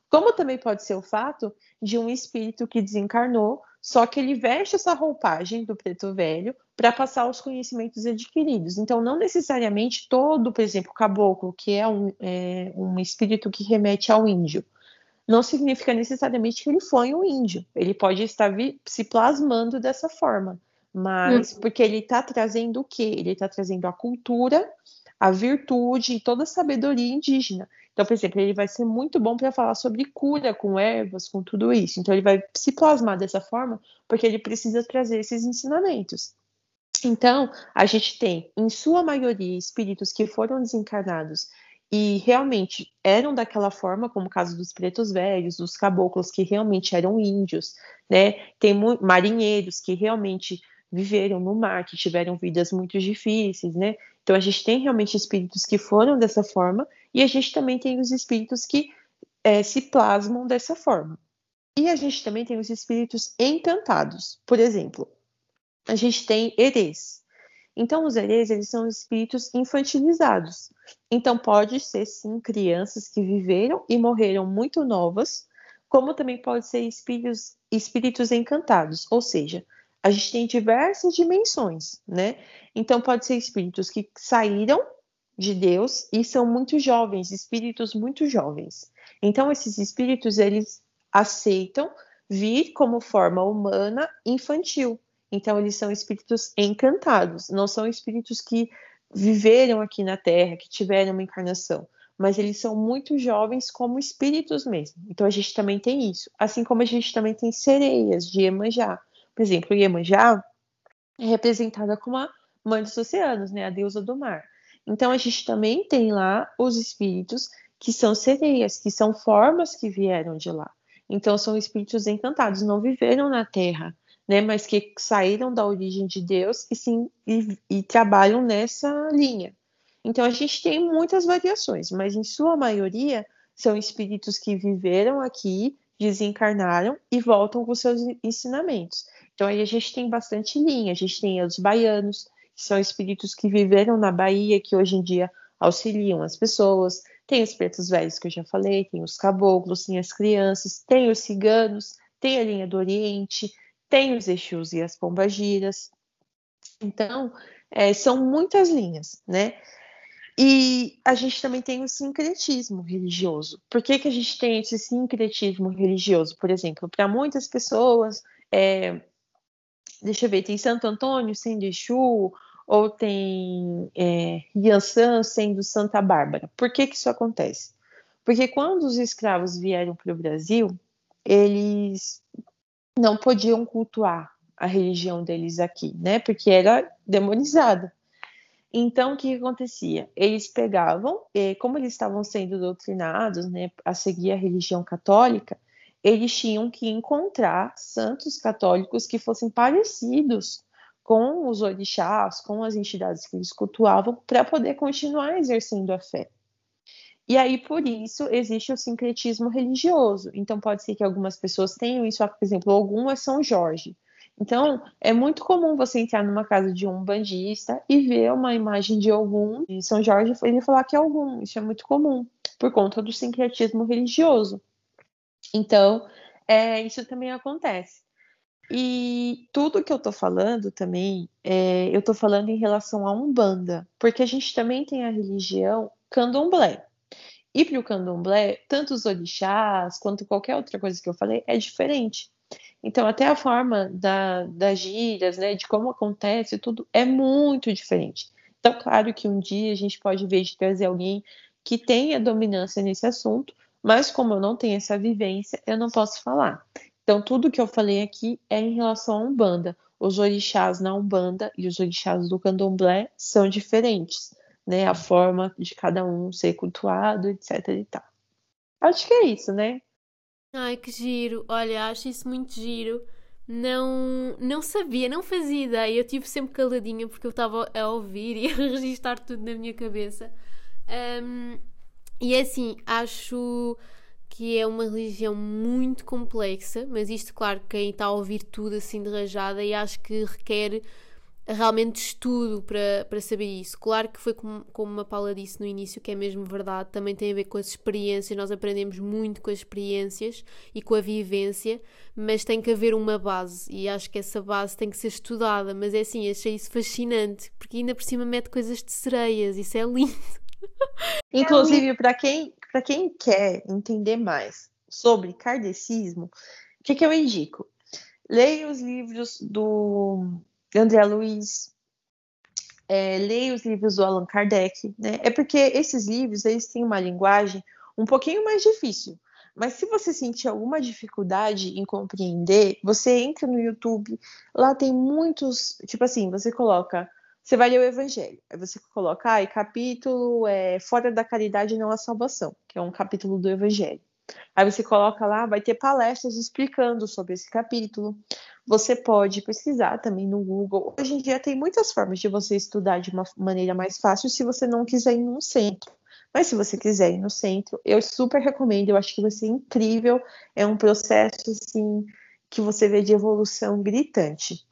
como também pode ser o fato de um espírito que desencarnou, só que ele veste essa roupagem do preto velho para passar os conhecimentos adquiridos. Então, não necessariamente todo, por exemplo, caboclo, que é um, é, um espírito que remete ao índio, não significa necessariamente que ele foi um índio. Ele pode estar se plasmando dessa forma, mas uhum. porque ele está trazendo o quê? Ele está trazendo a cultura, a virtude e toda a sabedoria indígena. Então, por exemplo, ele vai ser muito bom para falar sobre cura com ervas, com tudo isso. Então, ele vai se plasmar dessa forma porque ele precisa trazer esses ensinamentos. Então, a gente tem, em sua maioria, espíritos que foram desencarnados e realmente eram daquela forma, como o caso dos pretos velhos, dos caboclos que realmente eram índios, né? Tem marinheiros que realmente viveram no mar, que tiveram vidas muito difíceis, né? Então a gente tem realmente espíritos que foram dessa forma e a gente também tem os espíritos que é, se plasmam dessa forma. E a gente também tem os espíritos encantados. Por exemplo, a gente tem Eres, então, os herês, eles são espíritos infantilizados. Então, pode ser, sim, crianças que viveram e morreram muito novas, como também pode ser espíritos, espíritos encantados, ou seja, a gente tem diversas dimensões, né? Então, pode ser espíritos que saíram de Deus e são muito jovens, espíritos muito jovens. Então, esses espíritos, eles aceitam vir como forma humana infantil. Então, eles são espíritos encantados, não são espíritos que viveram aqui na Terra, que tiveram uma encarnação, mas eles são muito jovens como espíritos mesmo. Então, a gente também tem isso. Assim como a gente também tem sereias de Iemanjá. Por exemplo, Iemanjá é representada como a mãe dos oceanos, né? a deusa do mar. Então, a gente também tem lá os espíritos que são sereias, que são formas que vieram de lá. Então, são espíritos encantados, não viveram na Terra, né, mas que saíram da origem de Deus e, sim, e, e trabalham nessa linha. Então a gente tem muitas variações, mas em sua maioria são espíritos que viveram aqui, desencarnaram e voltam com seus ensinamentos. Então aí a gente tem bastante linha, a gente tem os baianos, que são espíritos que viveram na Bahia, que hoje em dia auxiliam as pessoas, tem os pretos velhos que eu já falei, tem os caboclos, tem as crianças, tem os ciganos, tem a linha do Oriente, tem os Exus e as Pombagiras. Então, é, são muitas linhas, né? E a gente também tem o sincretismo religioso. Por que, que a gente tem esse sincretismo religioso? Por exemplo, para muitas pessoas, é, deixa eu ver, tem Santo Antônio sendo Exu, ou tem é, Yansan sendo Santa Bárbara. Por que, que isso acontece? Porque quando os escravos vieram para o Brasil, eles não podiam cultuar a religião deles aqui, né? Porque era demonizada. Então, o que acontecia? Eles pegavam, como eles estavam sendo doutrinados né, a seguir a religião católica, eles tinham que encontrar santos católicos que fossem parecidos com os orixás, com as entidades que eles cultuavam, para poder continuar exercendo a fé. E aí, por isso, existe o sincretismo religioso. Então, pode ser que algumas pessoas tenham isso, por exemplo, algum é São Jorge. Então, é muito comum você entrar numa casa de um bandista e ver uma imagem de algum de São Jorge e ele falar que é algum. Isso é muito comum, por conta do sincretismo religioso. Então, é, isso também acontece. E tudo que eu tô falando também, é, eu tô falando em relação à Umbanda, porque a gente também tem a religião candomblé. E para o candomblé, tanto os orixás quanto qualquer outra coisa que eu falei é diferente. Então, até a forma da, das gírias, né, de como acontece, tudo é muito diferente. Então, claro que um dia a gente pode ver de trazer alguém que tenha dominância nesse assunto, mas como eu não tenho essa vivência, eu não posso falar. Então, tudo que eu falei aqui é em relação à Umbanda. Os orixás na Umbanda e os orixás do candomblé são diferentes, né? A forma de cada um ser cultuado, etc e tal. Acho que é isso, né? Ai, que giro. Olha, acho isso muito giro. Não, não sabia, não fazia ideia. Eu tive sempre caladinha porque eu estava a ouvir [LAUGHS] e a registrar tudo na minha cabeça. Um, e é assim, acho que é uma religião muito complexa, mas isto, claro, quem está a ouvir tudo assim de rajada e acho que requer realmente estudo para, para saber isso. Claro que foi como, como a Paula disse no início, que é mesmo verdade, também tem a ver com as experiências, nós aprendemos muito com as experiências e com a vivência, mas tem que haver uma base e acho que essa base tem que ser estudada. Mas é assim, achei isso fascinante, porque ainda por cima mete coisas de sereias, isso é lindo. [LAUGHS] Inclusive, para quem, quem quer entender mais sobre kardecismo, o que, que eu indico? Leia os livros do André Luiz, é, leia os livros do Allan Kardec, né? É porque esses livros eles têm uma linguagem um pouquinho mais difícil. Mas se você sentir alguma dificuldade em compreender, você entra no YouTube, lá tem muitos, tipo assim, você coloca, você vai ler o Evangelho, aí você coloca, ai, capítulo é, Fora da Caridade não há salvação, que é um capítulo do Evangelho. Aí você coloca lá, vai ter palestras explicando sobre esse capítulo. Você pode pesquisar também no Google. Hoje em dia tem muitas formas de você estudar de uma maneira mais fácil se você não quiser ir num centro. Mas se você quiser ir no centro, eu super recomendo. Eu acho que vai ser incrível. É um processo assim que você vê de evolução gritante.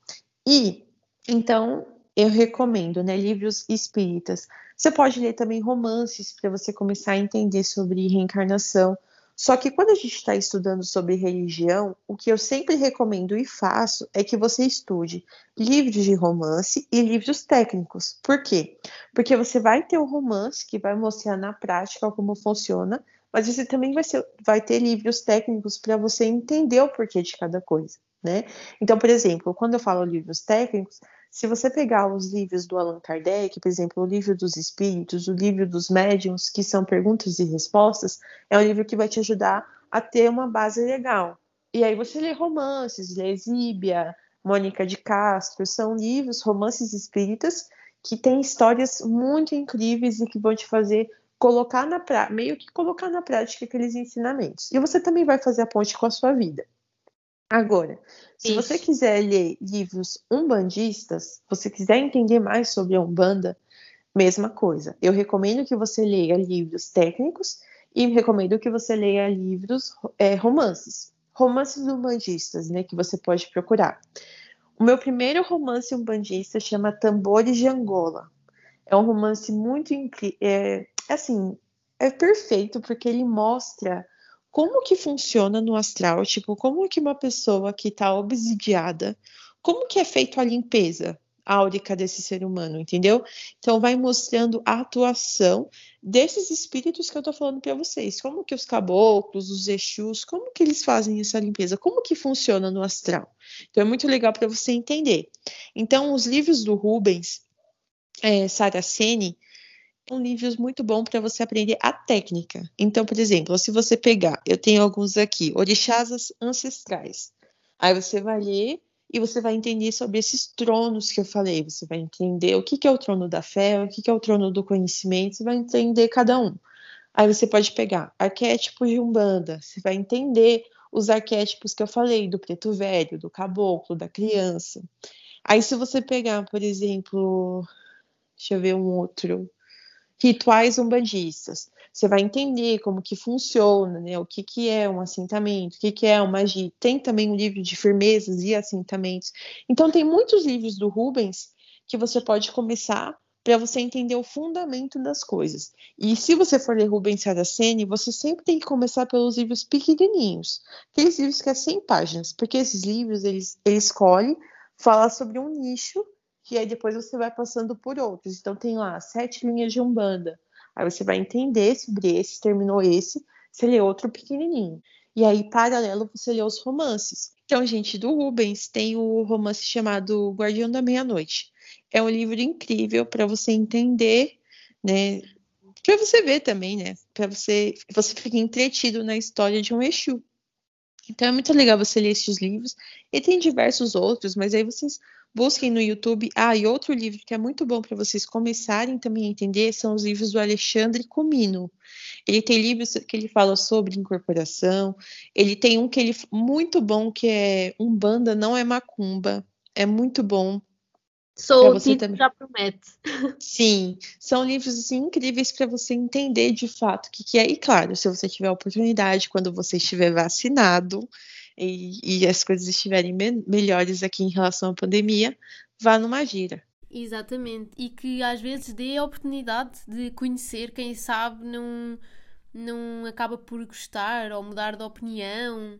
E então eu recomendo, né, livros espíritas. Você pode ler também romances para você começar a entender sobre reencarnação. Só que quando a gente está estudando sobre religião, o que eu sempre recomendo e faço é que você estude livros de romance e livros técnicos. Por quê? Porque você vai ter o romance que vai mostrar na prática como funciona, mas você também vai, ser, vai ter livros técnicos para você entender o porquê de cada coisa. Né? Então, por exemplo, quando eu falo livros técnicos, se você pegar os livros do Allan Kardec, por exemplo, o livro dos Espíritos, o livro dos Médiuns, que são perguntas e respostas, é um livro que vai te ajudar a ter uma base legal. E aí você lê romances, lê Exíbia, Mônica de Castro, são livros, romances espíritas, que têm histórias muito incríveis e que vão te fazer colocar na prática, meio que colocar na prática aqueles ensinamentos. E você também vai fazer a ponte com a sua vida. Agora, se Isso. você quiser ler livros umbandistas, você quiser entender mais sobre a Umbanda, mesma coisa. Eu recomendo que você leia livros técnicos e recomendo que você leia livros é, romances. Romances umbandistas, né, que você pode procurar. O meu primeiro romance umbandista chama Tambores de Angola. É um romance muito incrível. É, assim, é perfeito porque ele mostra como que funciona no astral, tipo, como que uma pessoa que está obsidiada, como que é feita a limpeza áurica desse ser humano, entendeu? Então vai mostrando a atuação desses espíritos que eu tô falando para vocês, como que os caboclos, os exus, como que eles fazem essa limpeza, como que funciona no astral. Então é muito legal para você entender. Então os livros do Rubens é, Saraceni, são livros muito bons para você aprender a técnica. Então, por exemplo, se você pegar, eu tenho alguns aqui, Orixás Ancestrais. Aí você vai ler e você vai entender sobre esses tronos que eu falei. Você vai entender o que, que é o trono da fé, o que, que é o trono do conhecimento, você vai entender cada um. Aí você pode pegar arquétipos de Umbanda, você vai entender os arquétipos que eu falei, do preto velho, do caboclo, da criança. Aí se você pegar, por exemplo, deixa eu ver um outro, rituais umbandistas. você vai entender como que funciona, né? O que, que é um assentamento, o que, que é uma magia. Tem também um livro de firmezas e assentamentos. Então, tem muitos livros do Rubens que você pode começar para você entender o fundamento das coisas. E se você for ler Rubens Saraceni, você sempre tem que começar pelos livros pequenininhos, aqueles livros que é 100 páginas, porque esses livros eles, ele escolhe falar sobre um nicho e aí depois você vai passando por outros. Então tem lá sete linhas de umbanda. Aí você vai entender sobre esse, terminou esse, você lê outro pequenininho. E aí, paralelo, você lê os romances. Então, gente, do Rubens tem o romance chamado Guardião da Meia-Noite. É um livro incrível para você entender, né? Para você ver também, né? Para você, você ficar entretido na história de um Exu. Então é muito legal você ler esses livros. E tem diversos outros, mas aí vocês busquem no YouTube. Ah, e outro livro que é muito bom para vocês começarem também a entender são os livros do Alexandre Comino. Ele tem livros que ele fala sobre incorporação. Ele tem um que ele muito bom que é Umbanda não é macumba. É muito bom. Sou o título já promete. Sim, são livros assim, incríveis para você entender de fato o que, que é. E claro, se você tiver a oportunidade, quando você estiver vacinado e, e as coisas estiverem me melhores aqui em relação à pandemia, vá numa gira. Exatamente, e que às vezes dê a oportunidade de conhecer, quem sabe não, não acaba por gostar ou mudar de opinião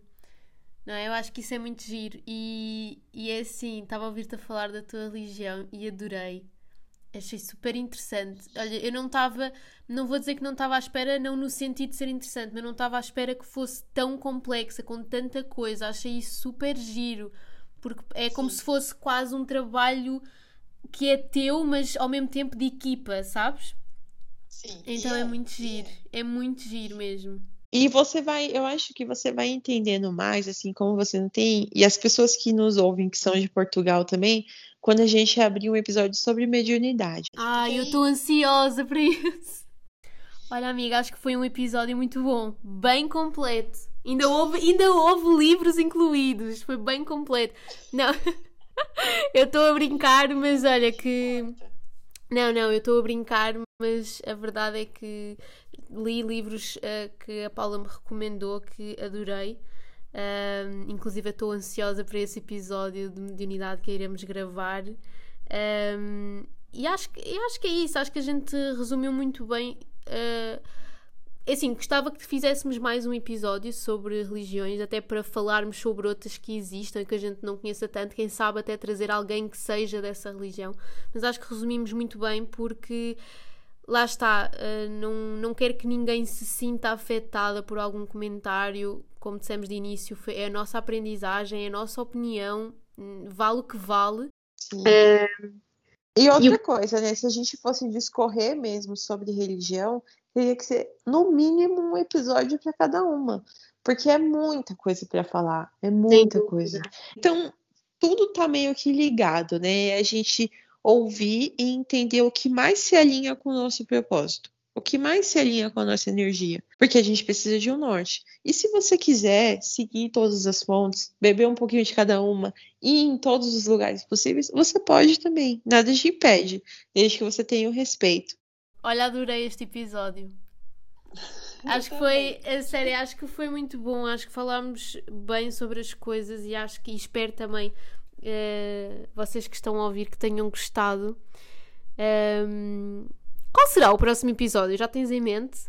não é? Eu acho que isso é muito giro. E, e é assim, estava a ouvir-te a falar da tua religião e adorei. Achei super interessante. Olha, eu não estava, não vou dizer que não estava à espera, não no sentido de ser interessante, mas não estava à espera que fosse tão complexa, com tanta coisa. Achei isso super giro, porque é Sim. como se fosse quase um trabalho que é teu, mas ao mesmo tempo de equipa, sabes? Sim. Então é, é muito giro, é. é muito giro mesmo. E você vai, eu acho que você vai entendendo mais, assim, como você não tem, e as pessoas que nos ouvem, que são de Portugal também, quando a gente abrir um episódio sobre mediunidade. Ai, eu tô ansiosa para isso. Olha, amiga, acho que foi um episódio muito bom, bem completo. Ainda houve, ainda houve livros incluídos, foi bem completo. Não, [LAUGHS] eu estou a brincar, mas olha que. Não, não, eu estou a brincar, mas a verdade é que li livros uh, que a Paula me recomendou que adorei. Uh, inclusive estou ansiosa para esse episódio de mediunidade que iremos gravar. Um, e acho, eu acho que é isso, acho que a gente resumiu muito bem. Uh, assim, gostava que fizéssemos mais um episódio sobre religiões, até para falarmos sobre outras que existam e que a gente não conheça tanto. Quem sabe até trazer alguém que seja dessa religião. Mas acho que resumimos muito bem porque lá está, uh, não, não quero que ninguém se sinta afetada por algum comentário, como dissemos de início, é a nossa aprendizagem, é a nossa opinião, hum, vale o que vale. Sim. É... E outra e... coisa, né? Se a gente fosse discorrer mesmo sobre religião, teria que ser no mínimo um episódio para cada uma, porque é muita coisa para falar, é muita coisa. Então, tudo tá meio que ligado, né? A gente ouvir e entender o que mais se alinha com o nosso propósito, o que mais se alinha com a nossa energia, porque a gente precisa de um norte. E se você quiser seguir todas as fontes, beber um pouquinho de cada uma e ir em todos os lugares possíveis, você pode também, nada te impede, desde que você tenha o respeito. Olha, adorei este episódio. Acho que foi, a sério, acho que foi muito bom. Acho que falámos bem sobre as coisas e acho que espero também uh, vocês que estão a ouvir que tenham gostado. Um, qual será o próximo episódio? Já tens em mente?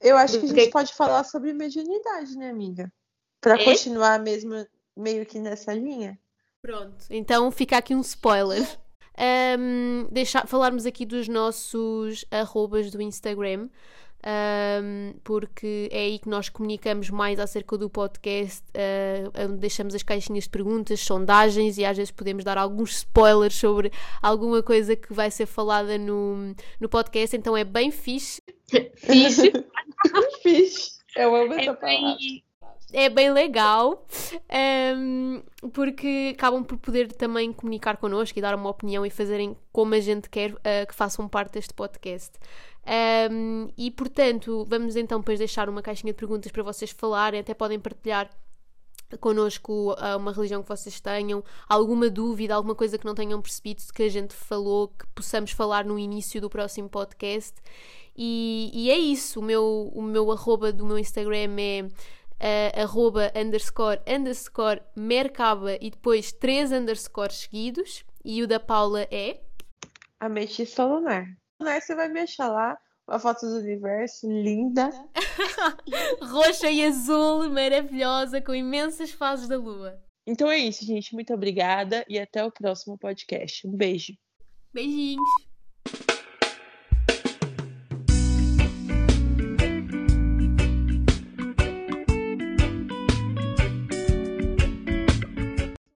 Eu acho que a gente pode falar sobre mediunidade, né, amiga? Para é? continuar mesmo meio que nessa linha. Pronto, então fica aqui um spoiler. Um, deixar, falarmos aqui dos nossos arrobas do Instagram um, porque é aí que nós comunicamos mais acerca do podcast, uh, onde deixamos as caixinhas de perguntas, sondagens e às vezes podemos dar alguns spoilers sobre alguma coisa que vai ser falada no, no podcast, então é bem fixe. fixe. [LAUGHS] fixe. Eu amo essa é palavra. Bem, é bem legal um, porque acabam por poder também comunicar connosco e dar uma opinião e fazerem como a gente quer uh, que façam parte deste podcast. Um, e portanto, vamos então depois deixar uma caixinha de perguntas para vocês falarem, até podem partilhar connosco uma religião que vocês tenham, alguma dúvida, alguma coisa que não tenham percebido que a gente falou, que possamos falar no início do próximo podcast. E, e é isso, o meu, o meu arroba do meu Instagram é uh, arroba underscore underscore mercaba e depois três underscores seguidos. E o da Paula é? Ametista Lunar. Lunar você vai me achar lá uma foto do universo linda. [LAUGHS] Roxa e azul, maravilhosa, com imensas fases da lua. Então é isso, gente. Muito obrigada e até o próximo podcast. Um beijo. Beijinhos.